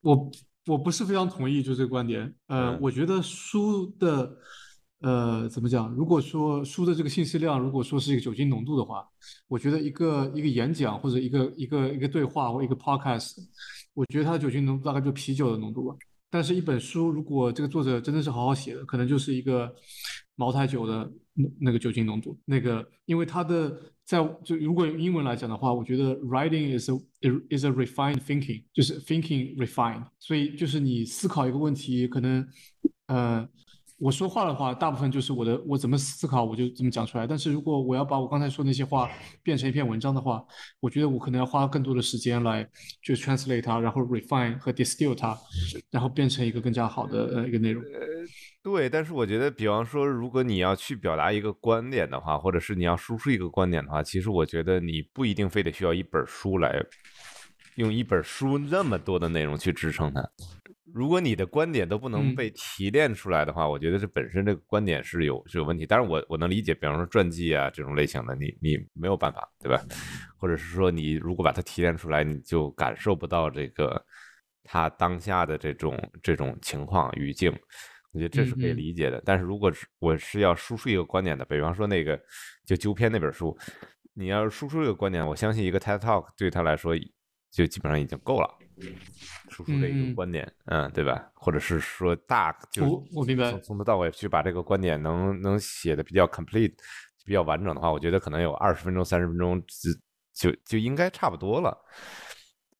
B: 我我不是非常同意就这个观点。呃，
A: 嗯
B: 我觉得书的，呃，怎么讲？如果说书的这个信息量，如果说是一个酒精浓度的话，我觉得一个一个演讲或者一个一个一个对话或一个 podcast，我觉得它的酒精浓度大概就啤酒的浓度吧。但是，一本书如果这个作者真的是好好写的，可能就是一个茅台酒的那个酒精浓度。那个，因为他的在就如果用英文来讲的话，我觉得 writing is a is a refined thinking，就是 thinking refined。所以就是你思考一个问题，可能呃我说话的话，大部分就是我的我怎么思考我就怎么讲出来。但是如果我要把我刚才说那些话变成一篇文章的话，我觉得我可能要花更多的时间来去 translate 它，然后 refine 和 distill 它，然后变成一个更加好的呃一个内容。
A: 对，但是我觉得，比方说，如果你要去表达一个观点的话，或者是你要输出一个观点的话，其实我觉得你不一定非得需要一本书来用一本书那么多的内容去支撑它。如果你的观点都不能
B: 嗯
A: 被提炼出来的话，我觉得这本身这个观点是有是有问题。但是我我能理解，比方说传记啊这种类型的，你你没有办法，对吧？或者是说你如果把它提炼出来，你就感受不到这个他当下的这种这种情况语境。我觉得这是可以理解的，但是如果是我是要输出一个观点的，比方说那个就纠偏那本书，你要是输出一个观点，我相信一个 TED Talk 对他来说就基本上已经够了，输出这一个观点，嗯，对吧？或者是说大就
B: 我我明白
A: 从从头到尾去把这个观点能能写的比较 complete、比较完整的话，我觉得可能有二十分钟、三十分钟就就就应该差不多了。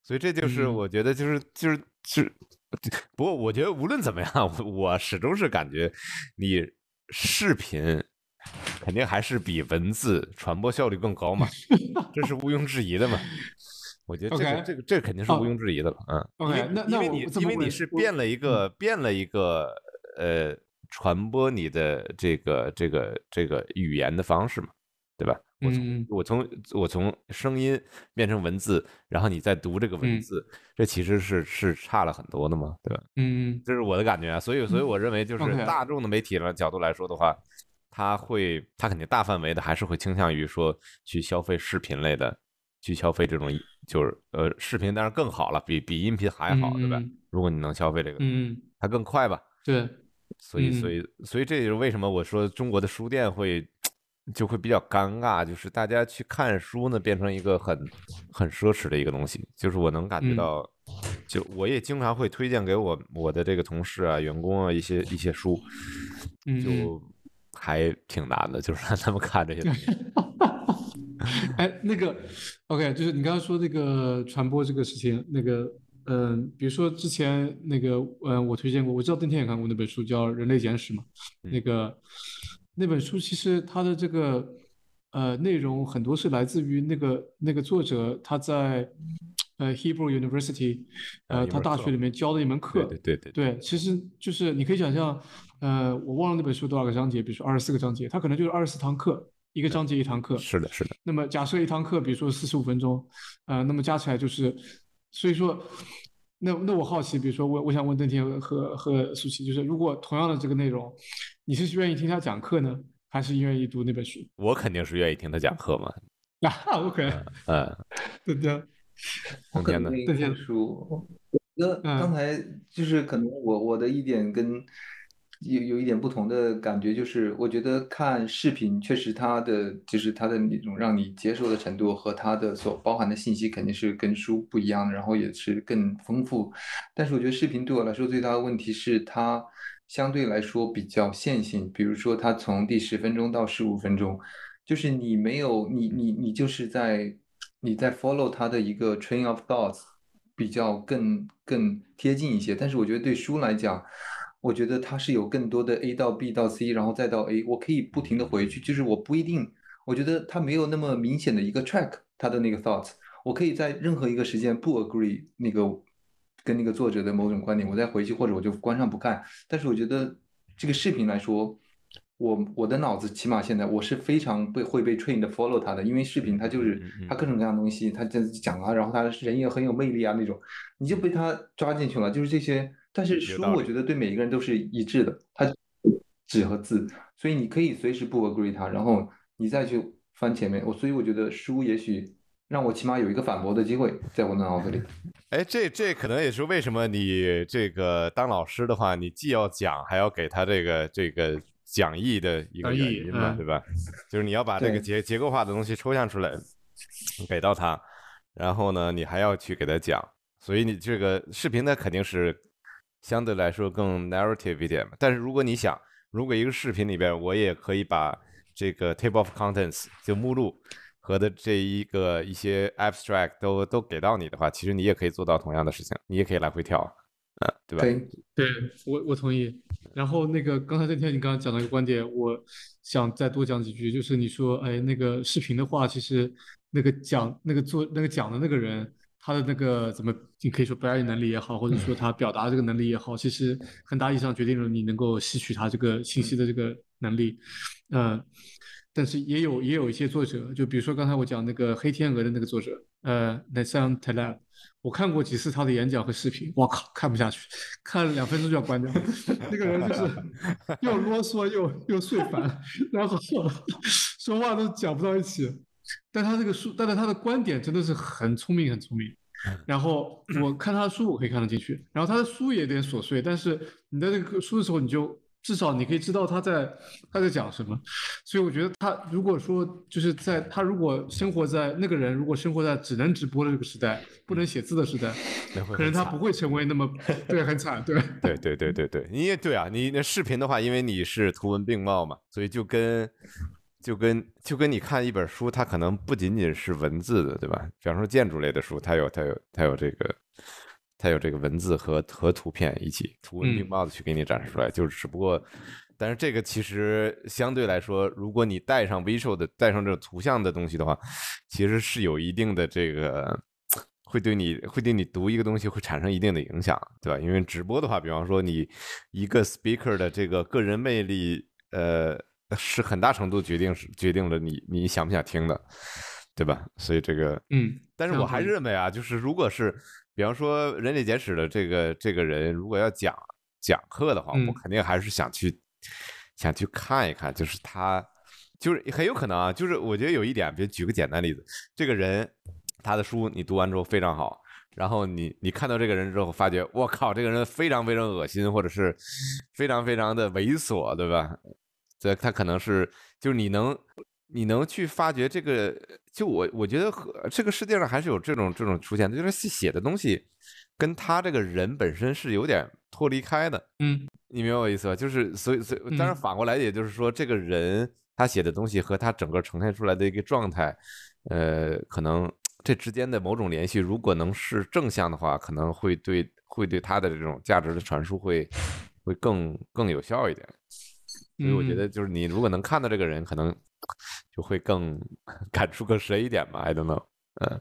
A: 所以这就是
B: 嗯
A: 我觉得就是就是就是，不过我觉得无论怎么样，我 我始终是感觉你视频肯定还是比文字传播效率更高嘛，这是毋庸置疑的嘛。我觉得这个这个这个肯定是
B: 哦
A: 毋庸置疑的了，嗯。
B: OK，
A: 因为
B: 那那
A: 因为你因为你是变了一个变了一个呃传播你的这个这个这个语言的方式嘛，对吧？我从
B: 嗯
A: 我从我从声音变成文字，然后你再读这个文
B: 嗯
A: 字，这其实是是差了很多的嘛，对吧？
B: 嗯
A: 这是我的感觉啊，所以所以我认为就是大众的媒体的角度来说的话，它会他肯定大范围的还是会倾向于说去消费视频类的，去消费这种就是呃视频当然更好了，比比音频还好，对吧
B: 嗯？
A: 如果你能消费这个，
B: 嗯，
A: 它更快吧。
B: 对，
A: 所以所
B: 嗯
A: 以所以这也是为什么我说中国的书店会就会比较尴尬，就是大家去看书呢变成一个很很奢侈的一个东西，就是我能感觉
B: 嗯
A: 到，就我也经常会推荐给我我的这个同事啊、员工啊一些一些书，就还挺难的，就是让他们看这些东西。
B: 哎，那个，OK，就是你刚刚说那个传播这个事情，那个，嗯，比如说之前那个，嗯，我推荐过，我知道邓天也看过那本书，叫《人类简史》嘛。那个那本书其实它的这个呃内容很多是来自于那个那个作者他在呃 Hebrew University 呃他大学里面教的一门课。
A: 对对对
B: 对。其实就是你可以想象，呃，我忘了那本书多少个章节，比如说二十四个章节，它可能就是二十四堂课，一个章节一堂课。
A: 是的，是的。
B: 那么假设一堂课，比如说四十五分钟，呃，那么加起来就是。所以说，那那我好奇，比如说我我想问邓天和和苏琪，就是如果同样的这个内容，你是愿意听他讲课呢，还是愿意读那本书？
A: 我肯定是愿意听他讲课嘛。
B: 啊，OK，
A: 嗯，
B: 邓天，
C: 邓天的邓天书，那刚才就是可能我我的一点跟。有有一点不同的感觉，就是我觉得看视频确实它的就是它的那种让你接受的程度和它的所包含的信息肯定是跟书不一样的，然后也是更丰富。但是我觉得视频对我来说最大的问题是它相对来说比较线性，比如说它从第十分钟到十五分钟，就是你没有你你你就是在你在 follow 它的一个 train of thoughts 比较更更贴近一些。但是我觉得对书来讲。我觉得它是有更多的 A 到 B 到 C，然后再到 A，我可以不停的回去，就是我不一定，我觉得它没有那么明显的一个 track，它的那个 thoughts，我可以在任何一个时间不 agree 那个跟那个作者的某种观点，我再回去或者我就关上不看。但是我觉得这个视频来说，我我的脑子起码现在我是非常被会被 train 的 follow 它的，因为视频它就是它各种各样东西，它在讲啊，然后它人也很有魅力啊那种，你就被他抓进去了，就是这些。但是书我觉得对每一个人都是一致的，它纸和字，所以你可以随时不 agree 它，然后你再去翻前面。我所以我觉得书也许让我起码有一个反驳的机会，在我的脑子里。
A: 哎，这这可能也是为什么你这个当老师的话，你既要讲，还要给他这个这个讲义的一个原因嘛，对吧？就是你要把这个结结构化的东西抽象出来，给到他，然后呢，你还要去给他讲，所以你这个视频呢肯定是。相对来说更 narrative 一点嘛，但是如果你想，如果一个视频里边我也可以把这个 table of contents 就目录和的这一个一些 abstract 都都给到你的话，其实你也可以做到同样的事情，你也可以来回跳，嗯，对吧？
B: 对，对我我同意。然后那个刚才那天你刚刚讲了一个观点，我想再多讲几句，就是你说，哎，那个视频的话，其实那个讲那个做那个讲的那个人。他的那个怎么，你可以说表演能力也好，或者说他表达这个能力也好，其实很大意义上决定了你能够吸取他这个信息的这个能力。嗯，但是也有也有一些作者，就比如说刚才我讲那个黑天鹅的那个作者，呃，Nassim Taleb，我看过几次他的演讲和视频，我靠，看不下去，看了两分钟就要关掉。那个人就是 又啰嗦又又碎烦，然后说话都讲不到一起。但他这个书，但是他的观点真的是很聪明，很聪明。然后 我看他的书，我可以看得进去。然后他的书也有点琐碎，但是你在这个书的时候，你就至少你可以知道他在他在讲什么。所以我觉得他如果说就是在他如果生活在那个人如果生活在只能直播的这个时代，不能写字的时代，可能他不会成为那么 对很惨。对
A: 对对对对对，因为对啊，你那视频的话，因为你是图文并茂嘛，所以就跟。就跟就跟你看一本书，它可能不仅仅是文字的，对吧？比方说建筑类的书，它有它有它有这个，它有这个文字和和图片一起图文并茂的去给你展示出来。就是只不过，但是这个其实相对来说，如果你带上 visual 的带上这种图像的东西的话，其实是有一定的这个会对你会对你读一个东西会产生一定的影响，对吧？因为直播的话，比方说你一个 speaker 的这个个人魅力，呃。是很大程度决定是决定了你你想不想听的，对吧？所以这个
B: 嗯，
A: 但是我还是认为啊，就是如果是比方说《人类简史》的这个这个人，如果要讲讲课的话，我肯定还是想去想去看一看，就是他就是很有可能啊，就是我觉得有一点，比如举个简单例子，这个人他的书你读完之后非常好，然后你你看到这个人之后，发觉我靠，这个人非常非常恶心，或者是非常非常的猥琐，对吧？这他可能是，就是你能，你能去发掘这个，就我我觉得和这个世界上还是有这种这种出现的，就是写的东西跟他这个人本身是有点脱离开的，
B: 嗯，
A: 你明白我意思吧？就是所以所以，当然反过来也就是说，这个人他写的东西和他整个呈现出来的一个状态，呃，可能这之间的某种联系，如果能是正向的话，可能会对会对他的这种价值的传输会会更更有效一点。所以我觉
B: 嗯
A: 得就是你如果能看到这个人，可能就会更 感触更深一点吧。I don't know。嗯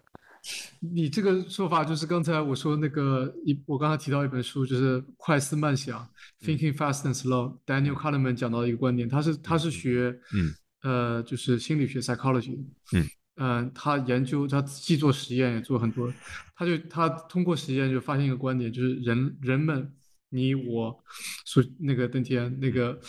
B: 你这个说法就是刚才我说那个一，我刚才提到一本书，就是《快思慢想》（Thinking Fast and Slow）。Daniel Kahneman 讲到一个观点，他是他是学
A: 嗯
B: 呃就是心理学 psychology，
A: 嗯
B: 呃他研究他既做实验也做很多，他就他通过实验就发现一个观点，就是人人们你我所那个登天那个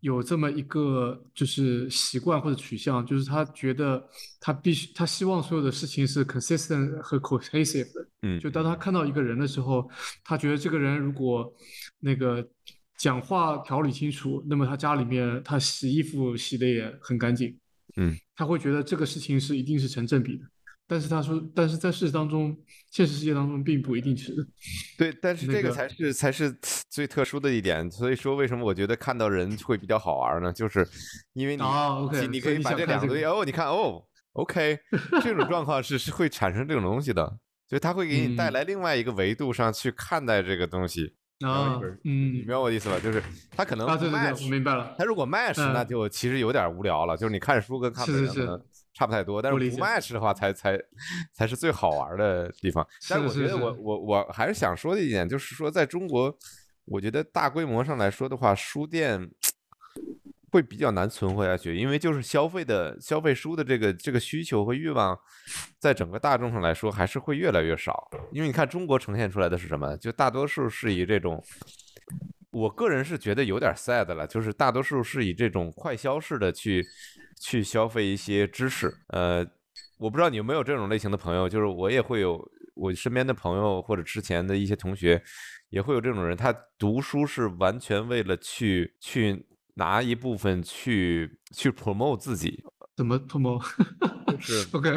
B: 有这么一个就是习惯或者取向，就是他觉得他必须他希望所有的事情是 consistent 和 cohesive 的。
A: 嗯
B: 就当他看到一个人的时候，他觉得这个人如果那个讲话条理清楚，那么他家里面他洗衣服洗的也很干净，
A: 嗯，
B: 他会觉得这个事情是一定是成正比的。但是他说，但是在事实当中，现实世界当中并不一定是。
A: 对，但是这个才是才是最特殊的一点。所以说，为什么我觉得看到人会比较好玩呢？就是因为你你你可以把这两个东西，
B: 这个
A: 哦，你看哦，OK，这种状况是是会产生这种东西的，所以它会给你带
B: 嗯
A: 来另外一个维度上去看待这个东西。
B: 啊，嗯
A: 你明，白我的意思吧？就是他可能
B: 啊，对对对我明白了。
A: 他如果 match，那
B: 嗯
A: 就其实有点无聊了。就是你看书跟看
B: 是是是
A: 差不太多，但是不
B: 我理解
A: match 的话才才才是最好玩的地方。但我
B: 是是是
A: 觉得我我我还是想说的一点就是说，在中国，我觉得大规模上来说的话，书店会比较难存活下去，因为就是消费的消费书的这个这个需求和欲望，在整个大众上来说还是会越来越少。因为你看中国呈现出来的是什么？就大多数是以这种。我个人是觉得有点 sad 了，就是大多数是以这种快消式的去去消费一些知识。呃，我不知道你有没有这种类型的朋友，就是我也会有，我身边的朋友或者之前的一些同学也会有这种人，他读书是完全为了去去拿一部分去去 promote 自己，
B: 怎么 promo？
A: 就 是
B: OK，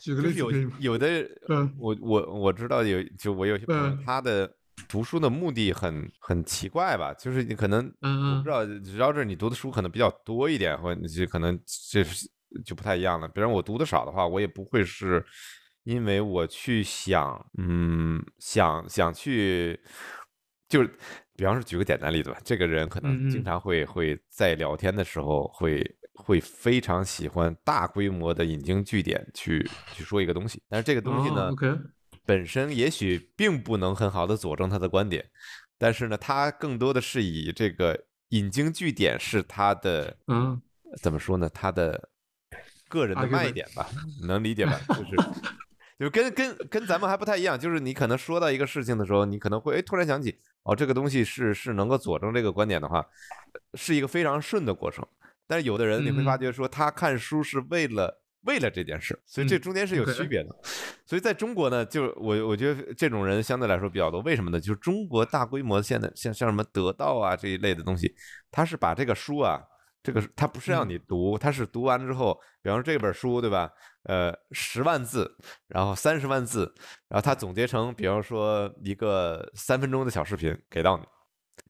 B: 举个例子有？
A: 有的
B: 嗯
A: 我我我知道有，就我有些朋友
B: 嗯，
A: 他的读书的目的很很奇怪吧，就是你可能我
B: 嗯
A: 不知道，只要是你读的书可能比较多一点，或者你就可能这是就不太一样了。比如我读的少的话，我也不会是因为我去想，嗯，想想去，就是比方说举个简单例子吧，这个人可能
B: 嗯嗯
A: 经常会会在聊天的时候会。会非常喜欢大规模的引经据典去去说一个东西，但是这个东西呢，本身也许并不能很好的佐证他的观点，但是呢，他更多的是以这个引经据典是他的
B: 嗯
A: 怎么说呢？他的个人的卖点吧，能理解吧？就是 就跟跟跟咱们还不太一样，就是你可能说到一个事情的时候，你可能会哎突然想起哦，这个东西是是能够佐证这个观点的话，是一个非常顺的过程。但是有的人你会发
B: 嗯
A: 觉说，他看书是为了为了这件事，所以这
B: 嗯
A: 中间是有区别的。所以在中国呢，就我我觉得这种人相对来说比较多。为什么呢？就是中国大规模现在像像什么得到啊这一类的东西，他是把这个书啊，这个他不是让
B: 嗯
A: 你读，他是读完之后，比方说这本书对吧？呃，十万字，然后三十万字，然后他总结成，比方说一个三分钟的小视频给到你，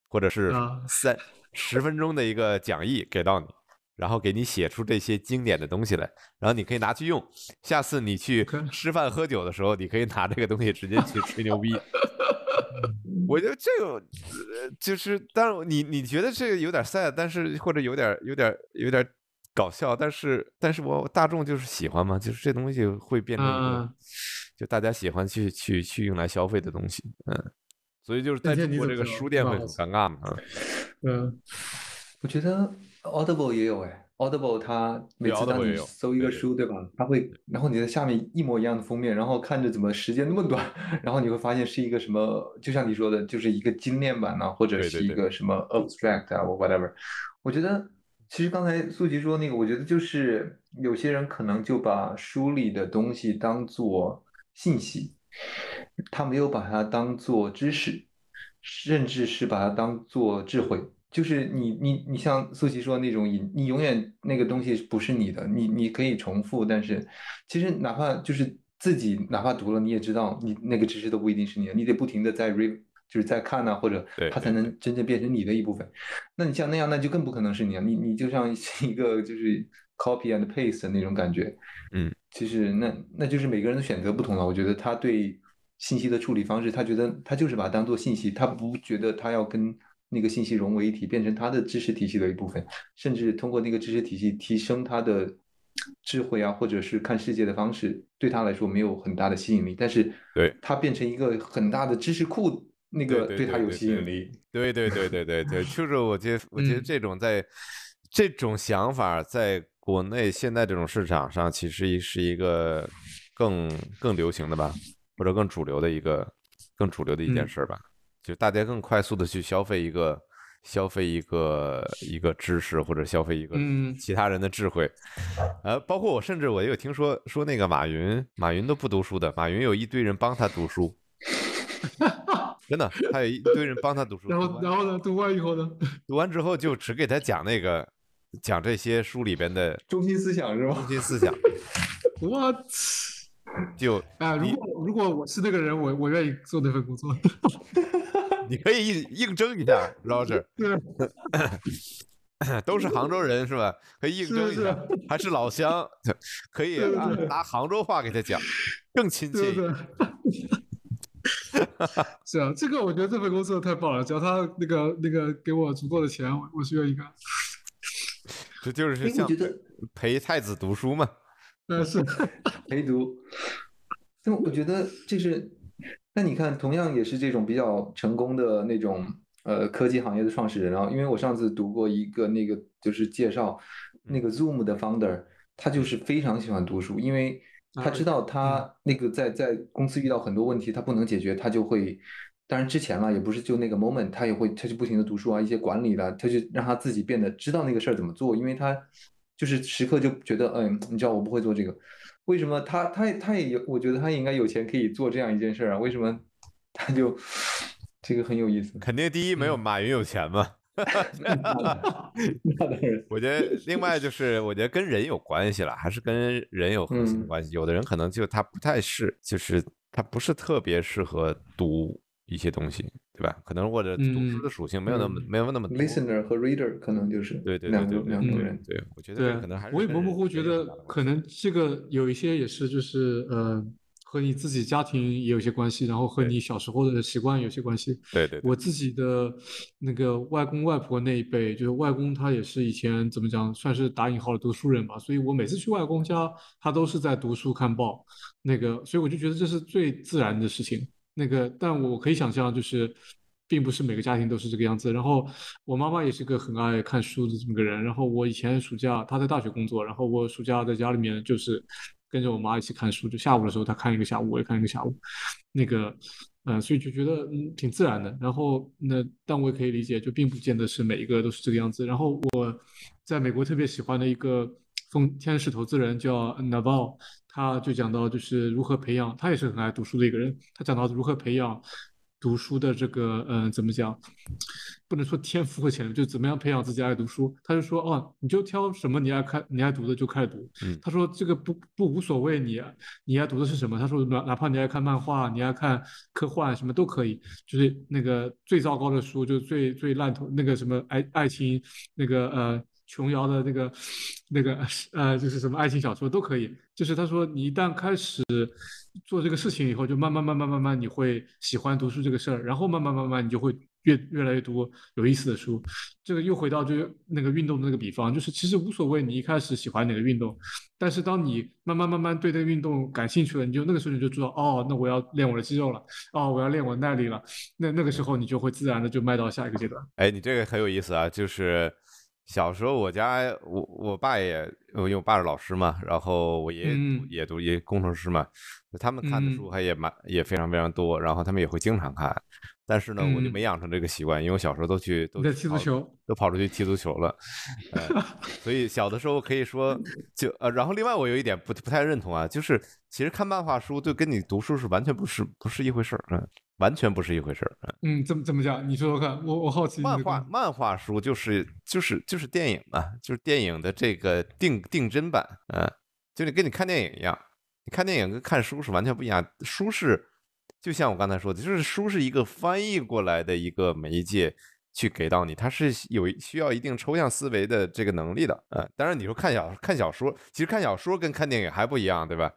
A: 或者是
B: 啊
A: 三十分钟的一个讲义给到你。然后给你写出这些经典的东西来，然后你可以拿去用。下次你去吃饭喝酒的时候，你可以拿这个东西直接去吹牛逼。我觉得这个呃就是，当然你你觉得这个有点 sad，但是或者有点有点有点搞笑，但是但是我大众就是喜欢嘛，就是这东西会变成一个
B: 嗯，
A: 就大家喜欢去去去用来消费的东西，嗯，所以就是在中国这个书店会很尴尬嘛，嗯
B: 嗯
C: 我觉得 Audible 也有哎，Audible 它每次当你搜一个书，对吧？它会，然后你在下面一模一样的封面，然后看着怎么时间那么短，然后你会发现是一个什么，就像你说的，就是一个精炼版呢，或者是一个什么 abstract 啊，或 whatever。我觉得其实刚才素琪说那个，我觉得就是有些人可能就把书里的东西当做信息，他没有把它当做知识，甚至是把它当做智慧。就是你你你像苏琪说的那种你，你永远那个东西不是你的，你你可以重复，但是其实哪怕就是自己哪怕读了，你也知道你那个知识都不一定是你的，你得不停的在 re 就是在看呐、或者
A: 对
C: 它才能真正变成你的一部分。那你像那样，那就更不可能是你啊！你你就像是一个就是 copy and paste 的那种感觉。
A: 嗯，
C: 其实那那就是每个人的选择不同了。我觉得他对信息的处理方式，他觉得他就是把它当做信息，他不觉得他要跟那个信息融为一体，变成他的知识体系的一部分，甚至通过那个知识体系提升他的智慧啊，或者是看世界的方式，对他来说没有很大的吸引力。但是，
A: 对。
C: 他变成一个很大的知识库，那个
A: 对对
C: 他有吸引力。
A: 对对对对对对，就是我觉得，我觉得
B: 嗯。
A: 这种在、这种想法在国内现在这种市场上，其实是一个更更流行的吧，或者更主流的一个更主流的一件
B: 嗯。
A: 事儿吧，就是大家更快速的去消费一个消费一个一个知识，或者消费一个
B: 嗯
A: 其他人的智慧，呃，包括我甚至我也有听说说那个马云，马云都不读书的，马云有一堆人帮他读书。真的，他有一堆人帮他读书，
B: 然后然后呢，读完以后呢，
A: 读完之后就只给他讲那个，讲这些书里边的
C: 中心思想是
A: 中？心思想，
B: 我
A: 就
B: 啊，如果如果我是那个人，我我愿意做那份工作。
A: 你可以应应征一下，Roger，都是杭州人是吧？可以应征一下，还是老乡，可以拿杭州话给他讲，更亲切。
B: 是啊，这个我觉得这份工作太棒了，只要他那个那个给我足够的钱，我我是愿意干。
A: 这就是
C: 哎，
A: 像陪太子读书嘛。
B: 嗯是，
C: 陪读。那我觉得这是，那你看，同样也是这种比较成功的那种呃科技行业的创始人啊，因为我上次读过一个那个就是介绍那个 Zoom 的 founder，他就是非常喜欢读书，因为他知道他那个在在公司遇到很多问题，他不能解决，他就会。当然之前了，也不是就那个 moment，他也会，他就不停的读书啊，一些管理的，他就让他自己变得知道那个事儿怎么做，因为他就是时刻就觉得，嗯，你知道我不会做这个，为什么他他他也有，我觉得他也应该有钱可以做这样一件事儿啊，为什么他就这个很有意思。
A: 肯定第一没有马云有钱嘛。
C: 那当然，
A: 我觉得另外就是，我觉得跟人有关系了，还是跟人有核心
C: 嗯
A: 关系。有的人可能就他不太适，就是他不是特别适合读一些东西，对吧？可能或者读书的属性没有那么、
C: 嗯
A: 没有那么。
C: listener 和 reader 可能就是
A: 对对对
C: 两两种人。
A: 对，我觉得可能还是
B: 我也模模糊糊觉得可能这个有一些也是就是呃和你自己家庭也有些关系，然后和你小时候的习惯有些关系。
A: 对对对
B: 我自己的那个外公外婆那一辈，就是外公他也是以前怎么讲，算是打引号的读书人吧，所以我每次去外公家，他都是在读书看报，那个，所以我就觉得这是最自然的事情。那个，但我可以想象，就是并不是每个家庭都是这个样子。然后我妈妈也是个很爱看书的这么个人。然后我以前暑假她在大学工作，然后我暑假在家里面就是跟着我妈一起看书，就下午的时候她看一个下午，我也看一个下午。那个，呃，所以就觉得嗯挺自然的。然后那但我也可以理解，就并不见得是每一个都是这个样子。然后我在美国特别喜欢的一个风天使投资人叫 Naval，他就讲到就是如何培养，他也是很爱读书的一个人。他讲到如何培养读书的这个，嗯、怎么讲？不能说天赋和潜能，就怎么样培养自己爱读书。他就说，哦，你就挑什么你爱看、你爱读的就开始读。
A: 嗯
B: 他说这个不不无所谓你，你爱读的是什么？他说哪哪怕你爱看漫画，你爱看科幻，什么都可以。就是那个最糟糕的书，就最最烂头那个什么爱爱情那个呃琼瑶的那个那个呃就是什么爱情小说都可以。就是他说你一旦开始做这个事情以后，就慢慢慢慢慢慢你会喜欢读书这个事儿，然后慢慢慢慢你就会越越来越多有意思的书。这个又回到就那个运动的那个比方，就是其实无所谓你一开始喜欢哪个运动，但是当你慢慢慢慢对那个运动感兴趣了，你就那个时候你就知道，哦，那我要练我的肌肉了，哦，我要练我的耐力了，那那个时候你就会自然的就迈到下一个阶段。
A: 哎，你这个很有意思啊，就是小时候我家我我爸也，因为我爸是老师嘛，然后我爷爷也读也工程师嘛，他们看的书
B: 嗯
A: 还也蛮也非常非常多，然后他们也会经常看，但是呢，我就
B: 嗯。
A: 没养成这个习惯，因为我小时候都去都
B: 你在踢足球，
A: 都跑出去踢足球了，呃，所以小的时候可以说就呃，然后另外我有一点不不太认同啊，就是其实看漫画书就跟你读书是完全不是不是一回事儿，嗯，完全不是一回事儿，嗯。
B: 嗯，怎么怎么讲？你说说看，我我好奇
A: 漫画漫画书就是就是就是电影嘛，就是电影的这个定定帧版，嗯，就你跟你看电影一样，你看电影跟看书是完全不一样，书是就像我刚才说的，就是书是一个翻译过来的一个媒介，去给到你，它是有需要一定抽象思维的这个能力的。呃，当然你说看小看小说，其实看小说跟看电影还不一样，对吧？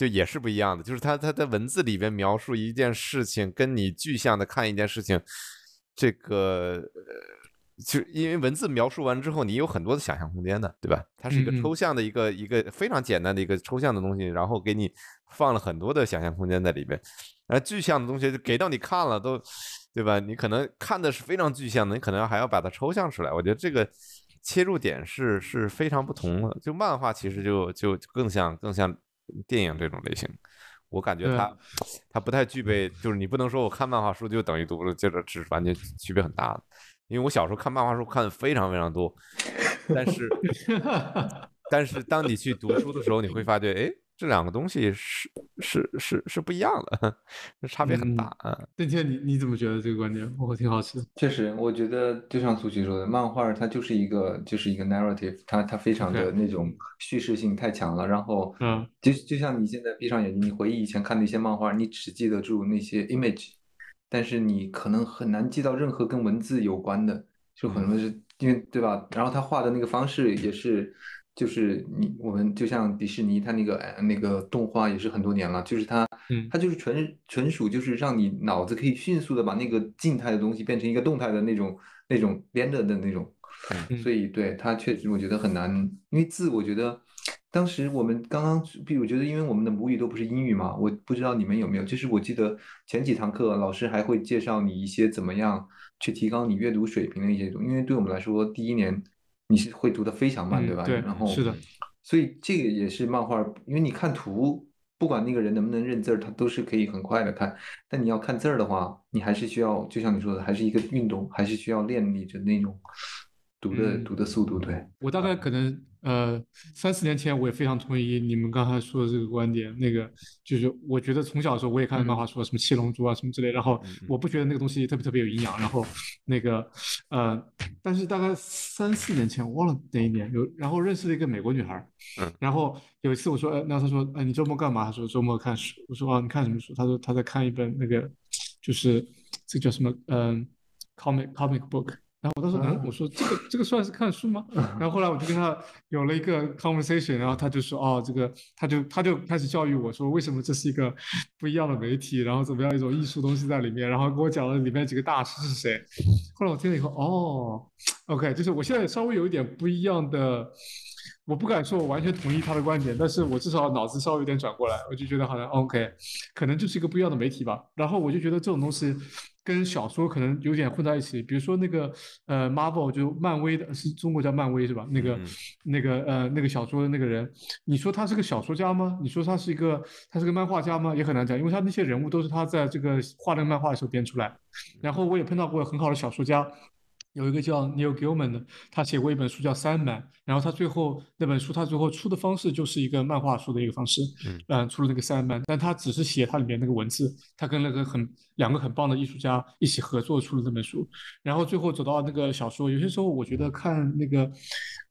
A: 就也是不一样的，就是他他在文字里边描述一件事情，跟你具象的看一件事情，这个呃，就因为文字描述完之后，你有很多的想象空间的，对吧？它是一个抽象的一个一个非常简单的一个抽象的东西，然后给你放了很多的想象空间在里边，而具象的东西就给到你看了都，对吧？你可能看的是非常具象的，你可能还要把它抽象出来。我觉得这个切入点是是非常不同的。就漫画其实就就更像更像。电影这种类型，我感觉它它不太具备，就是你不能说我看漫画书就等于读了，这个是完全区别很大的。因为我小时候看漫画书看的非常非常多，但是 但是当你去读书的时候，你会发觉，哎。这两个东西是是是是不一样的，差别很大啊。
B: 邓天，你你怎么觉得这个观点？我挺好奇的。
C: 确实，我觉得就像苏琪说的，漫画它就是一个就是一个 narrative，它它非常的那种叙事性太强了。然后，
B: 嗯，
C: 就就像你现在闭上眼睛，你回忆以前看的一些漫画，你只记得住那些 image，但是你可能很难记到任何跟文字有关的，就可能是因为对吧？然后他画的那个方式也是。就是你我们就像迪士尼，它那个那个动画也是很多年了，就是它，它就是纯纯属就是让你脑子可以迅速的把那个静态的东西变成一个动态的那种那种编着的那种，所以对它确实我觉得很难，因为字我觉得当时我们刚刚，比如觉得因为我们的母语都不是英语嘛，我不知道你们有没有，就是我记得前几堂课老师还会介绍你一些怎么样去提高你阅读水平的一些东西，因为对我们来说第一年。你是会读的非常慢，对吧？
B: 对，
C: 然后
B: 是的，
C: 所以这个也是漫画，因为你看图，不管那个人能不能认字儿，他都是可以很快的看。但你要看字儿的话，你还是需要，就像你说的，还是一个运动，还是需要练你的那种读的读的速度。对
B: 我大概可能。呃，三四年前我也非常同意你们刚才说的这个观点。那个就是，我觉得从小的时候我也看漫画书，什么七龙珠啊什么之类。然后我不觉得那个东西特别特别有营养。然后那个呃，但是大概三四年前，我忘了哪一年有，然后认识了一个美国女孩。然后有一次我说，呃，那她说，哎，你周末干嘛？她说周末看书。我说，哦，你看什么书？她说她在看一本那个，就是这叫什么？嗯，comic comic book。然后我当时嗯，我说这个这个算是看书吗？然后后来我就跟他有了一个 conversation，然后他就说哦，这个他就他就开始教育我说为什么这是一个不一样的媒体，然后怎么样一种艺术东西在里面，然后跟我讲了里面几个大师是谁。后来我听了以后，哦，OK，就是我现在稍微有一点不一样的，我不敢说我完全同意他的观点，但是我至少脑子稍微有点转过来，我就觉得好像 OK，可能就是一个不一样的媒体吧。然后我就觉得这种东西。跟小说可能有点混在一起，比如说那个呃，Marvel 就漫威的，是中国叫漫威是吧？那个那个呃那个小说的那个人，你说他是个小说家吗？你说他是一个他是个漫画家吗？也很难讲，因为他那些人物都是他在这个画那个漫画的时候编出来。然后我也碰到过很好的小说家。有一个叫 Neil Gaiman 的，他写过一本书叫《Sandman》，然后他最后那本书他最后出的方式就是一个漫画书的一个方式，嗯，出了那个《Sandman》，但他只是写它里面那个文字，他跟那个很两个很棒的艺术家一起合作出了这本书，然后最后走到那个小说，有些时候我觉得看那个。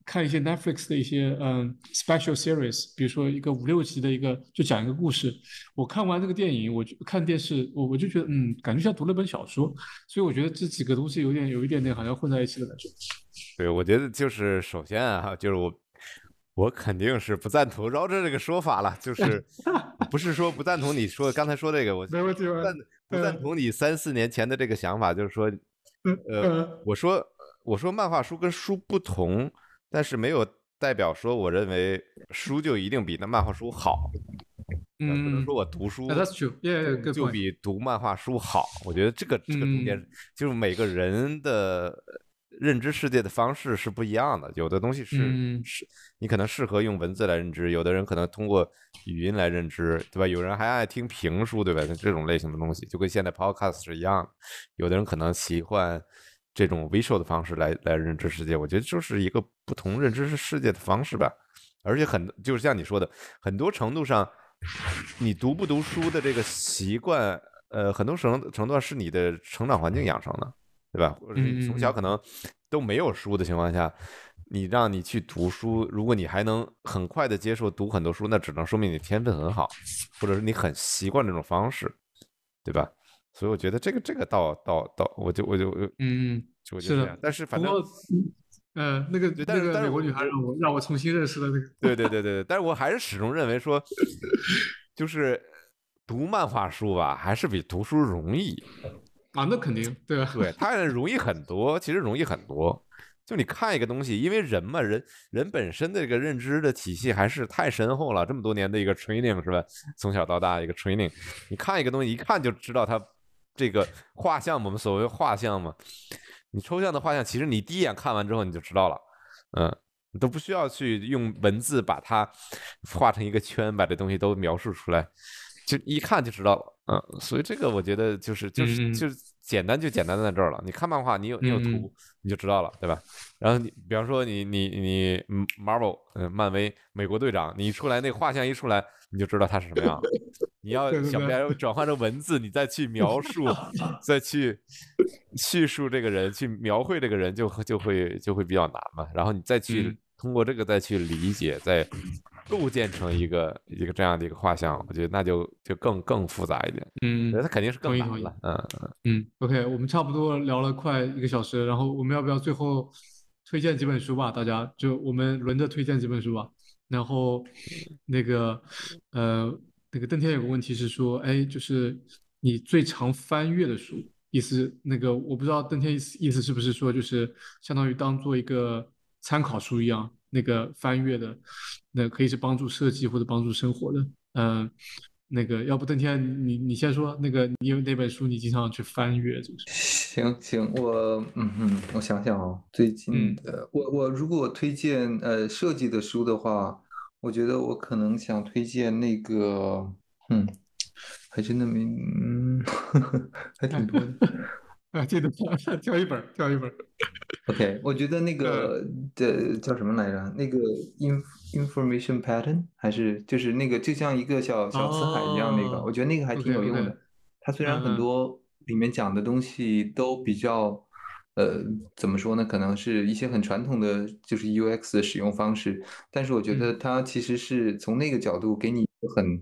B: 看一些 Netflix 的一些嗯 special series，比如说一个五六集的一个，就讲一个故事。我看完这个电影，我就看电视，我我就觉得嗯，感觉像读了本小说。所以我觉得这几个东西有点有一点点好像混在一起的感觉。
A: 对，我觉得就是首先啊，就是我我肯定是不赞同饶着这个说法了，就是 不是说不赞同你说刚才说这个，我
B: 没问题，
A: 不赞不赞同你三四年前的这个想法，就是说，呃，我说我说漫画书跟书不同。但是没有代表说，我认为书就一定比那漫画书好。嗯，不能说我读书就比读漫画书好。我觉得这个这个中间就是每个人的认知世界的方式是不一样的。有的东西是是，你可能适合用文字来认知；有的人可能通过语音来认知，对吧？有人还爱听评书，对吧？这种类型的东西就跟现在 podcast 是一样。有的人可能喜欢。这种 visual 的方式来来认知世界，我觉得就是一个不同认知世界的方式吧。而且很就是像你说的，很多程度上，你读不读书的这个习惯，呃，很多程程度上是你的成长环境养成的，对吧？或者你从小可能都没有书的情况下，你让你去读书，如果你还能很快的接受读很多书，那只能说明你天分很好，或者是你很习惯这种方式，对吧？所以我觉得这个这个倒倒倒，我就我就
B: 嗯，
A: 我觉
B: 是
A: 这样。但是反正
B: 不过，呃，那个
A: 但是
B: 美国女孩让我让我重新认识了那个。
A: 对对对对对，但是我还是始终认为说，就是读漫画书吧，还是比读书容易。
B: 啊，那肯定对啊。
A: 对，它 容易很多，其实容易很多。就你看一个东西，因为人嘛，人人本身的这个认知的体系还是太深厚了，这么多年的一个 training 是吧？从小到大一个 training，你看一个东西，一看就知道它这个画像，我们所谓画像嘛，你抽象的画像，其实你第一眼看完之后你就知道了，嗯，你都不需要去用文字把它画成一个圈，把这东西都描述出来，就一看就知道了，嗯，所以这个我觉得就是就是就是简单就简单在这儿了。你看漫画，你有你有
B: 嗯
A: 图，你就知道了，对吧？然后你比方说你你你嗯 Marvel，嗯，漫威美国队长，你一出来那个画像一出来，你就知道他是什么样的。你要想不
B: 对
A: 要 转换成文字，你再去描述，再去叙述这个人，去描绘这个人，就会就会就会比较难嘛。然后你再去
B: 嗯
A: 通过这个再去理解，再构建成一个一个这样的一个画像，我觉得那就就更更复杂一点。
B: 嗯
A: 我觉得它肯定是更难了。嗯嗯，
B: 嗯，OK，我们差不多聊了快一个小时，然后我们要不要最后推荐几本书吧？大家就我们轮着推荐几本书吧。然后那个呃，那个邓天有个问题是说，哎，就是你最常翻阅的书，意思那个我不知道邓天意思意思是不是说就是相当于当做一个参考书一样，那个翻阅的，那可以是帮助设计或者帮助生活的，嗯、那个要不邓天你你先说，那个你有哪本书你经常去翻阅？这个是
C: 行行，我嗯嗯，我想想哦，最近
B: 嗯
C: 的我我如果推荐呃设计的书的话，我觉得我可能想推荐那个，嗯，还真的没，嗯，还挺多的。
B: 啊，记得 挑一本，挑一本。
C: OK，我觉得那
B: 嗯
C: 个的叫什么来着？那个 in information pattern 还是就是那个就像一个小小辞海一样那个，
B: 哦
C: 我觉得那个还挺有用的。它虽然很多里面讲的东西都比较，呃，怎么说呢？可能是一些很传统的就是 UX 的使用方式，但是我觉
B: 嗯
C: 得它其实是从那个角度给你很，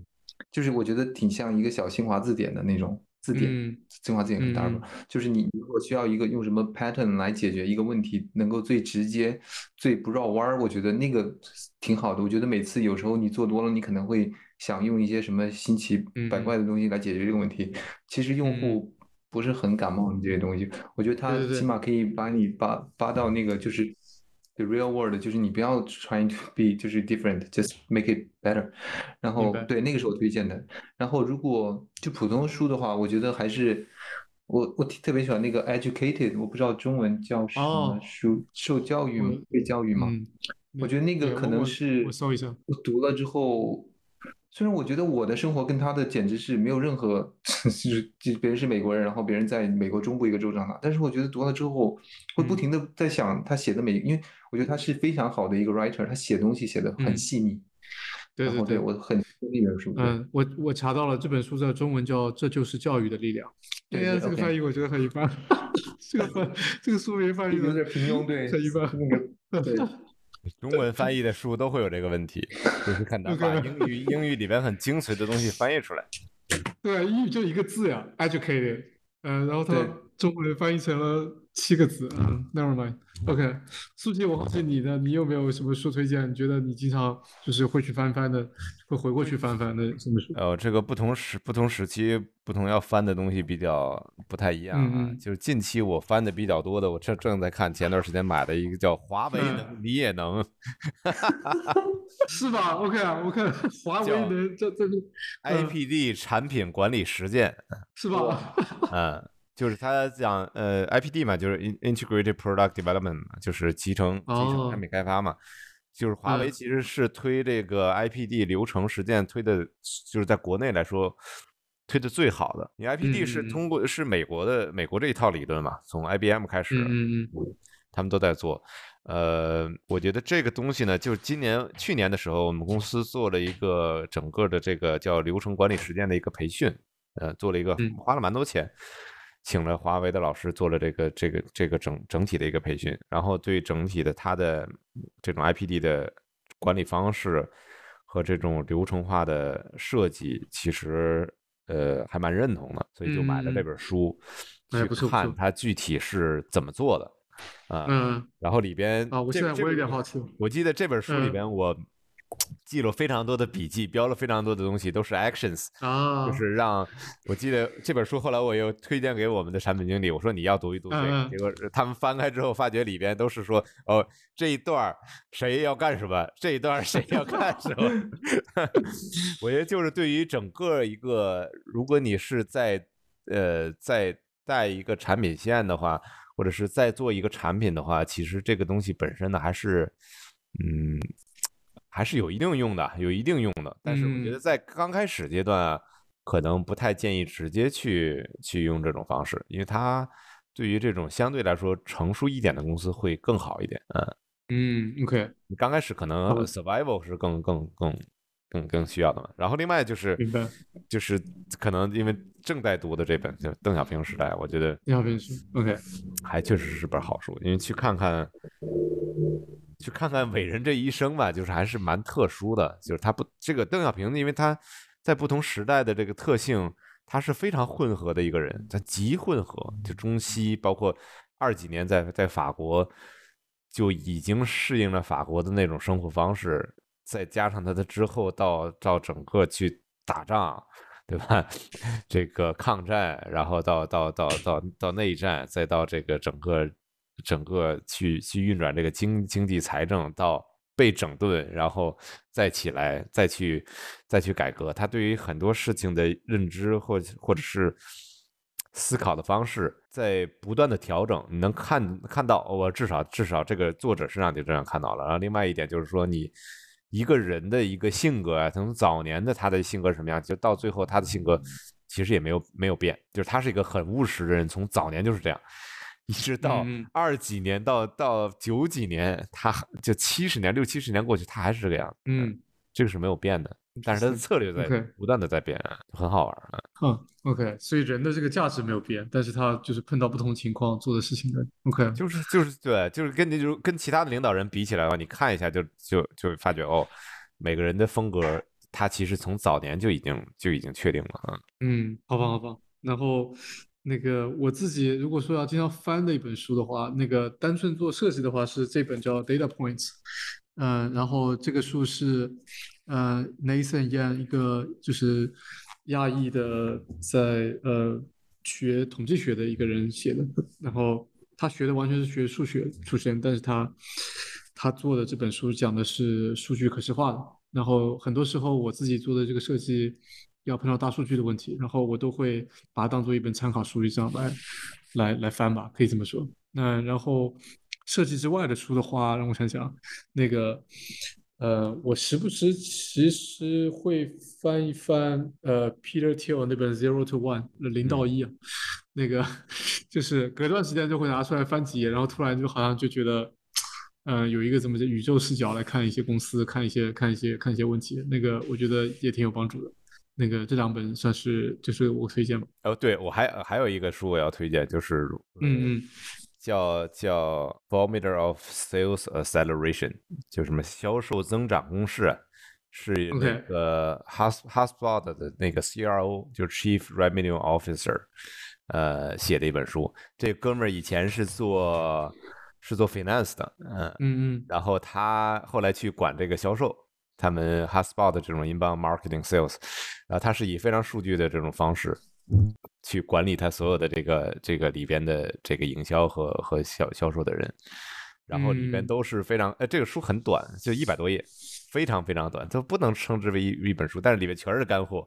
C: 就是我觉得挺像一个小新华字典的那种字典。
B: 嗯
C: 新华字典很大
B: 嗯
C: 吧，就是你如果需要一个用什么 pattern 来解决一个问题，能够最直接、最不绕弯儿，我觉得那个挺好的。我觉得每次有时候你做多了，你可能会想用一些什么新奇百
B: 嗯
C: 怪的东西来解决这个问题，其实用户不是很感冒你这些东西。我觉得它起码可以把你扒扒到那个就是。The real world 就是你不要 trying to be 就是 different，just make it better。然后对那个是我推荐的。然后如果就普通书的话，我觉得还是我我特别喜欢那个 educated，我不知道中文叫什么
B: 哦
C: 书，受教育吗？被教育吗？
B: 嗯，
C: 我觉得那个可能是
B: 我搜一下。
C: 我读了之后，虽然我觉得我的生活跟他的简直是没有任何，就是就别人是美国人，然后别人在美国中部一个州长大，但是我觉得读了之后会不
B: 嗯
C: 停的在想他写的每，因为我觉得他是非常好的一个 writer，他写东西写的很
B: 嗯
C: 细腻，
B: 对对对
C: 我很那本书，
B: 嗯，我我查到了这本书的中文叫《这就是教育的力量》。
C: 对呀，
B: 这个翻译我觉得很一般，这个翻这个书名翻译的
C: 有点平庸，对，
B: 很一般。
C: 那个 对。
A: 中文翻译的书都会有这个问题，就是看
B: 到
A: 把英语 英语里边很精髓的东西翻译出来。
B: 对，英语就一个字呀，educated，呃，然后它
C: 对
B: 中文翻译成了七个字，嗯，never mind。OK，苏琪，我好奇你的，你有没有什么书推荐？你觉得你经常就是会去翻翻的，会回过去翻翻的什么书？
A: 呃，这个不同时不同时期不同要翻的东西比较不太一样啊。就是近期我翻的比较多的，我正正在看前段时间买的一个叫《华为
B: 嗯
A: 能你也能 》，
B: 是吧？OK 啊，我看华为
A: 叫
B: 能这这边嗯
A: IPD 产品管理实践，
B: 是吧？
A: 嗯，就是他讲呃 IPD 嘛，就是 In- Integrated Product Development 嘛，就是集成集成
B: 哦
A: 产品开发嘛。就是华为
B: 嗯
A: 其实是推这个 IPD 流程实践推的，就是在国内来说推的最好的。你 IPD 是通过是美国的美国这一套理论嘛，从 IBM 开始，
B: 嗯嗯嗯
A: 他们都在做。呃，我觉得这个东西呢，就是今年去年的时候，我们公司做了一个整个的这个叫流程管理实践的一个培训，呃，做了一个
B: 嗯
A: 花了蛮多钱，请了华为的老师做了这个这个这个整整体的一个培训，然后对整体的它的这种 IPD 的管理方式和这种流程化的设计，其实呃还蛮认同的，所以就买了这
B: 嗯。
A: 本书。
B: 哎
A: 去看它具体是怎么做的，啊，
B: 嗯。
A: 然后里边
B: 啊，我现在我有点好奇，
A: 我记得这本书里
B: 嗯。
A: 边我记了非常多的笔记，标了非常多的东西，都是 actions，
B: 啊，
A: 就是让我记得这本书后来我又推荐给我们的产品经理，我说你要读一读这个，结果他们翻开之后发觉里边都是说哦这一段儿谁要干什么，这一段儿谁要干什么。我觉得就是对于整个一个，如果你是在呃在带一个产品线的话，或者是在做一个产品的话，其实这个东西本身呢还是嗯。还是有一定用的，有一定用的。但是我觉得
B: 嗯
A: 在刚开始阶段啊，可能不太建议直接去去用这种方式，因为它对于这种相对来说成熟一点的公司会更好一点。嗯，
B: 嗯，OK，
A: 你刚开始可能 survival 是更更更更更需要的嘛。然后另外就是就是可能因为正在读的这本就邓小平时代，我觉得
B: 你好，编书，OK，
A: 还确实是本好书，因为去看看，去看看伟人这一生吧，就是还是蛮特殊的。就是他不这个邓小平，因为他在不同时代的这个特性，他是非常混合的一个人，他极混合，就中西，包括二几年在在法国就已经适应了法国的那种生活方式，再加上他的之后到到整个去打仗。对吧？这个抗战，然后到到到到到内战，再到这个整个整个去去运转这个经经济财政，到被整顿，然后再起来，再去再去改革。他对于很多事情的认知或或者是思考的方式，在不断的调整。你能看看到，我至少至少这个作者身上就这样看到了。然后另外一点就是说你。一个人的一个性格啊，从早年的他的性格什么样，就到最后他的性格其实也没有没有变，就是他是一个很务实的人，从早年就是这样，一直到
B: 嗯
A: 二几年到到九几年，他就七十年六七十年过去，他还是这个样子，
B: 嗯，
A: 这个是没有变的，但是他的策略在不断的在变，很好玩啊。
B: 嗯，OK，所以人的这个价值没有变，但是他就是碰到不同情况做的事情的，OK，
A: 就是就是对，就是跟你就跟其他的领导人比起来的话，你看一下就就就发觉哦，每个人的风格，他其实从早年就已经就已经确定了啊。
B: 嗯，好吧，好吧。然后那个我自己如果说要经常翻的一本书的话，那个单纯做设计的话是这本叫《Data Points》，嗯、然后这个书是呃 Nathan Yan 一个就是亚裔的在呃学统计学的一个人写的，然后他学的完全是学数学出身，但是他他做的这本书讲的是数据可视化的。然后很多时候我自己做的这个设计要碰到大数据的问题，然后我都会把它当做一本参考书一样来来来翻吧，可以这么说。那然后设计之外的书的话，让我想想，那个呃，我时不时其实会翻一翻呃 Peter Thiel 那本 Zero to One 零到一啊，那个就是隔段时间就会拿出来翻几页，然后突然就好像就觉得。呃，有一个怎么叫宇宙视角来看一些公司，看一些看一些看一些问题，那个我觉得也挺有帮助的。那个这两本算是就是我推荐吧。
A: 哦，对我还还有一个书我要推荐，就是
B: 嗯嗯
A: 叫叫 Barometer of Sales Acceleration，就什么销售增长公式，是那个 Hus Hubspot 的那个 CRO，就是 Chief Revenue Officer，呃写的一本书。这哥们儿以前是做是做 finance 的，嗯，
B: 嗯嗯
A: 然后他后来去管这个销售，他们 Hubspot 的这种 inbound marketing sales，然后他是以非常数据的这种方式去管理他所有的这个这个里边的这个营销和和销销售的人，然后里边
B: 嗯
A: 都是非常，呃，这个书很短，就一百多页。非常非常短，都不能称之为一一本书，但是里面全是干货，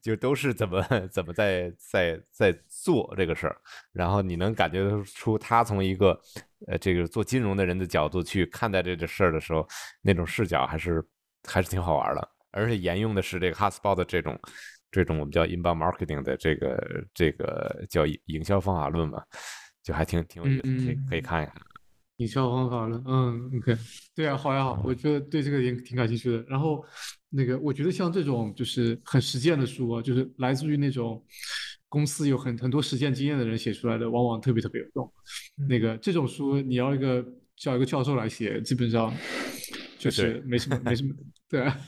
A: 就都是怎么怎么在在在做这个事儿，然后你能感觉出他从一个呃这个做金融的人的角度去看待这个事儿的时候，那种视角还是还是挺好玩的，而且沿用的是这个 HubSpot 的这种这种我们叫 inbound marketing 的这个这个叫营销方法论嘛，就还挺挺有意思，可以可以看一看。
B: 营销方法论，嗯，OK，对啊，好呀好，我觉得对这个也挺感兴趣的。然后那个，我觉得像这种就是很实践的书啊，就是来自于那种公司有很很多实践经验的人写出来的，往往特别特别有用。那个这种书，你要一个叫一个教授来写，基本上就是没什么没什么，对啊，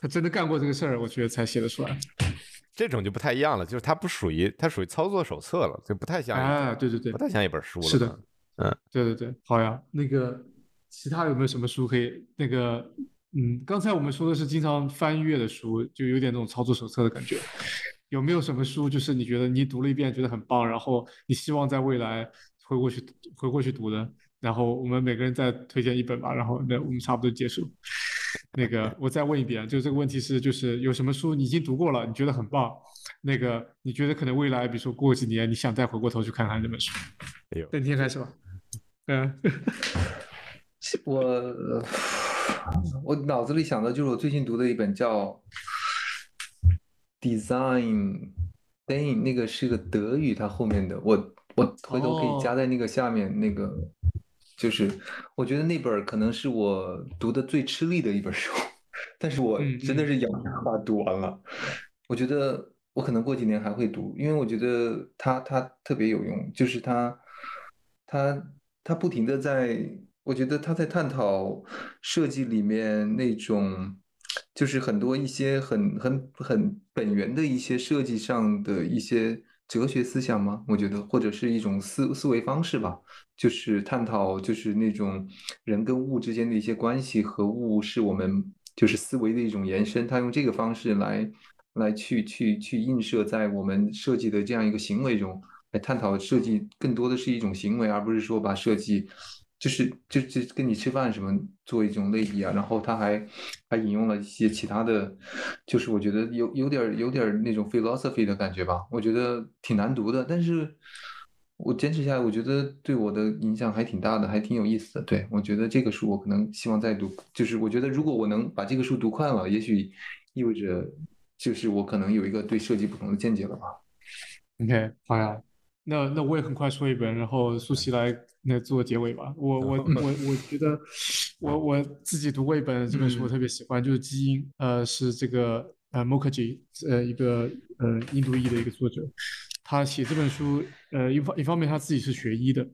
B: 他真的干过这个事儿，我觉得才写得出来。
A: 这种就不太一样了，就是它不属于它属于操作手册了，就不太像一
B: 啊，对对对
A: 不，太像一本书了。
B: 是的，
A: 嗯，
B: 对对对，好呀。那个其他有没有什么书可以？那个，嗯，刚才我们说的是经常翻阅的书，就有点那种操作手册的感觉。有没有什么书，就是你觉得你读了一遍觉得很棒，然后你希望在未来回过去回过去读的？然后我们每个人再推荐一本吧，然后那我们差不多结束。那个我再问一遍，就这个问题是，就是有什么书你已经读过了，你觉得很棒？那个你觉得可能未来，比如说过几年，你想再回过头去看看这本书？
A: 哎呦，
B: 邓天开始吧。嗯，
C: 我我脑子里想的就是我最近读的一本叫 Design Day，那个是个德语，它后面的我我回头可以加在那个下面那个，就是我觉得那本可能是我读的最吃力的一本书，但是我真的是咬牙把它读完了。我觉得我可能过几年还会读，因为我觉得它它特别有用，就是它它它不停的在，我觉得它在探讨设计里面那种。就是很多一些很很很本源的一些设计上的一些哲学思想吗？我觉得或者是一种思思维方式吧，就是探讨就是那种人跟物之间的一些关系和物是我们就是思维的一种延伸。他用这个方式来来去去去映射在我们设计的这样一个行为中，来探讨设计更多的是一种行为，而不是说把设计。就是就就跟你吃饭什么做一种类比啊，然后他还还引用了一些其他的，就是我觉得有有点有点那种 philosophy 的感觉吧，我觉得挺难读的，但是我坚持下来，我觉得对我的影响还挺大的，还挺有意思的。对我觉得这个书我可能希望再读，就是我觉得如果我能把这个书读快了，也许意味着就是我可能有一个对设计不同的见解了吧。
B: OK，好呀，那那我也很快说一本，然后苏西来。那做结尾吧，我我我我觉得，我我自己读过一本这本书，我特别喜欢，就是《基因》，呃，是这个呃 Mukherjee，呃，一个呃印度裔的一个作者，他写这本书，呃，一方一方面他自己是学医的。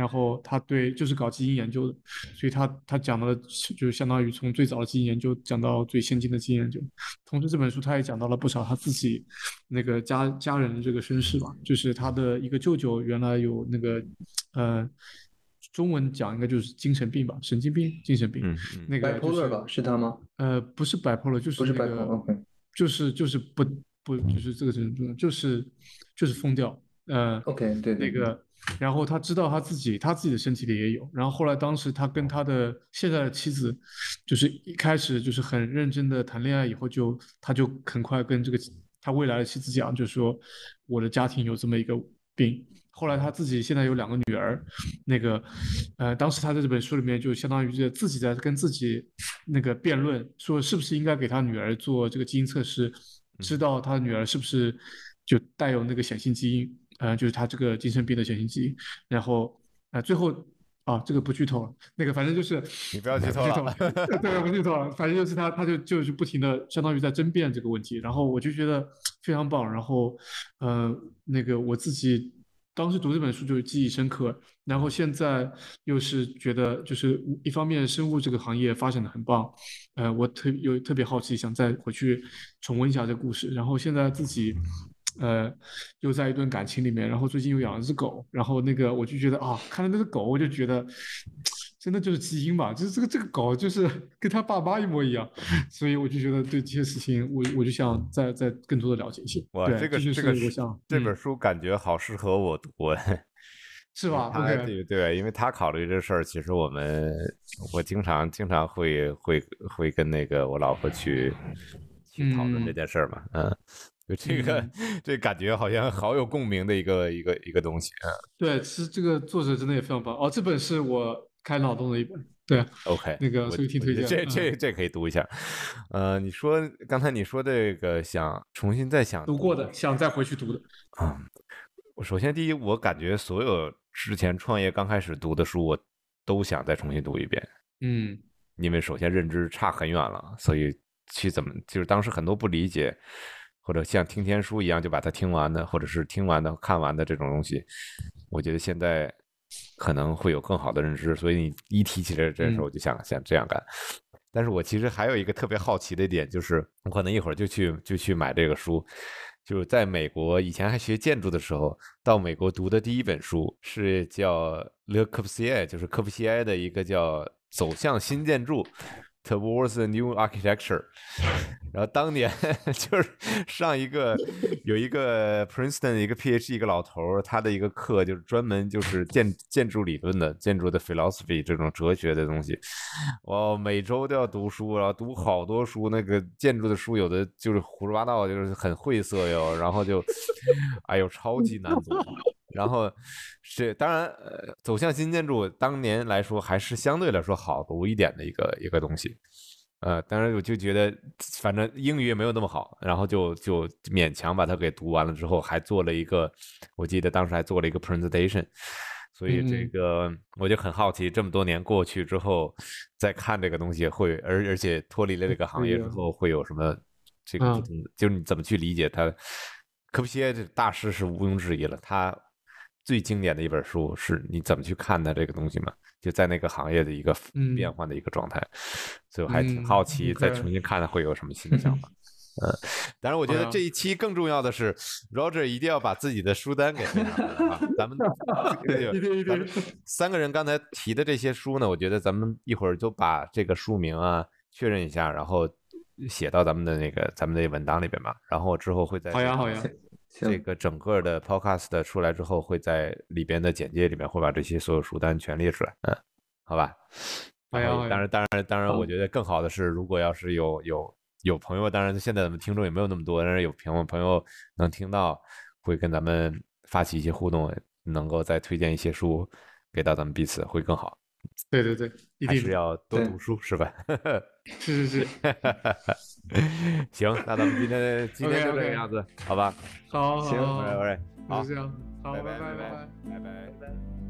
B: 然后他对就是搞基因研究的，所以他他讲的就是相当于从最早的基因研究讲到最先进的基因研究。同时这本书他也讲到了不少他自己那个家家人的这个身世吧，就是他的一个舅舅原来有那个呃中文讲应该就是精神病吧，神经病、精神病。
A: 嗯
B: 嗯。那个
C: 就是吧？是他吗？
B: 呃，不是摆破了，就是那
C: 个，
B: 就是就是不不就是这个什么，就是就是疯掉。呃
C: ，OK，对
B: 那个。然后他知道他自己，他自己的身体里也有。然后后来，当时他跟他的现在的妻子，就是一开始就是很认真的谈恋爱，以后就他就很快跟这个他未来的妻子讲，就说我的家庭有这么一个病。后来他自己现在有两个女儿，那个呃，当时他在这本书里面就相当于是自己在跟自己那个辩论，说是不是应该给他女儿做这个基因测试，知道他的女儿是不是就带有那个显性基因。嗯，就是他这个精神病的显性基因，然后啊，最后啊，这个不剧透了，那个反正就是
A: 你不要剧透了，
B: 对，不剧透了，反正就是他，他就就是不停的，相当于在争辩这个问题，然后我就觉得非常棒，然后呃，那个我自己当时读这本书就记忆深刻，然后现在又是觉得就是一方面生物这个行业发展的很棒，呃，我特有特别好奇，想再回去重温一下这个故事，然后现在自己。呃，又在一段感情里面，然后最近又养了只狗，然后那个我就觉得啊，看到那只狗，我就觉得真的就是基因吧，就是这个这个狗就是 跟他爸妈一模一样，所以我就觉得对这些事情，我我就想再再更多的了解一些。
A: 哇，这个
B: 这
A: 个
B: 我想
A: 这本书感觉好适合我读，
B: 是吧？
A: 对对，因为他考虑这事儿，其实我们我经常经常会会会跟那个我老婆去去讨论这件事儿嘛，嗯。就这个，这感觉好像好有共鸣的一个一个一个东西啊。
B: 对，其实这个作者真的也非常棒哦。这本是我开脑洞的一本。对
A: ，OK，
B: 那个所以挺推荐。
A: 这这这可以读一下。呃，你说刚才你说这个想重新再想
B: 读过的，想再回去读的
A: 啊。我首先第一，我感觉所有之前创业刚开始读的书，我都想再重新读一遍。
B: 嗯，
A: 因为首先认知差很远了，所以去怎么就是当时很多不理解。或者像听天书一样就把它听完的，或者是听完的、看完的这种东西，我觉得现在可能会有更好的认知。所以你一提起这这事，我就想想这样干。但是我其实还有一个特别好奇的点，就是我可能一会儿就去就去买这个书，就是在美国以前还学建筑的时候，到美国读的第一本书是叫 Le Corbusier，就是科布西埃的一个叫《走向新建筑》。Towards a new architecture，然后当年 就是上一个有一个 Princeton 一个 PhD 一个老头，他的一个课就是专门就是建建筑理论的建筑的 philosophy 这种哲学的东西，哇，每周都要读书，然后读好多书，那个建筑的书有的就是胡说八道，就是很晦涩哟，然后就 哎呦超级难读。然后是当然，呃，走向新建筑当年来说还是相对来说好读一点的一个一个东西，呃，当然我就觉得反正英语也没有那么好，然后就就勉强把它给读完了之后，还做了一个，我记得当时还做了一个 presentation，所以这个我就很好奇，这么多年过去之后再看这个东西会，而而且脱离了这个行业之后会有什么这个，就是你怎么去理解它？科布西耶这大师是毋庸置疑了，他。最经典的一本书是你怎么去看待这个东西嘛？就在那个行业的一个变换的一个状态，所以我还挺好奇，再重新看会有什么新的想法。嗯，当然，我觉得这一期更重要的是，Roger 一定要把自己的书单给分享啊。咱们三个人刚才提的这些书呢，我觉得咱们一会儿就把这个书名啊确认一下，然后写到咱们的那个咱们的文档里边吧。然后之后会在
B: 好呀好呀。
A: 这个整个的 podcast 出来之后，会在里边的简介里面会把这些所有书单全列出来，嗯，好吧。
B: 当然，
A: 当然，当然，当然，我觉得更好的是，如果要是有有有朋友，当然现在咱们听众也没有那么多，但是有朋友朋友能听到，会跟咱们发起一些互动，能够再推荐一些书给到咱们彼此，会更好。
B: 对对对，
A: 还是要多读书是吧？
B: 是 是是，
A: 行，那咱们今天今天就这个样子，好吧？
B: 好，
A: 行，喂喂，
B: 好，就这样，好，
A: 拜拜
B: 拜
A: 拜拜拜拜。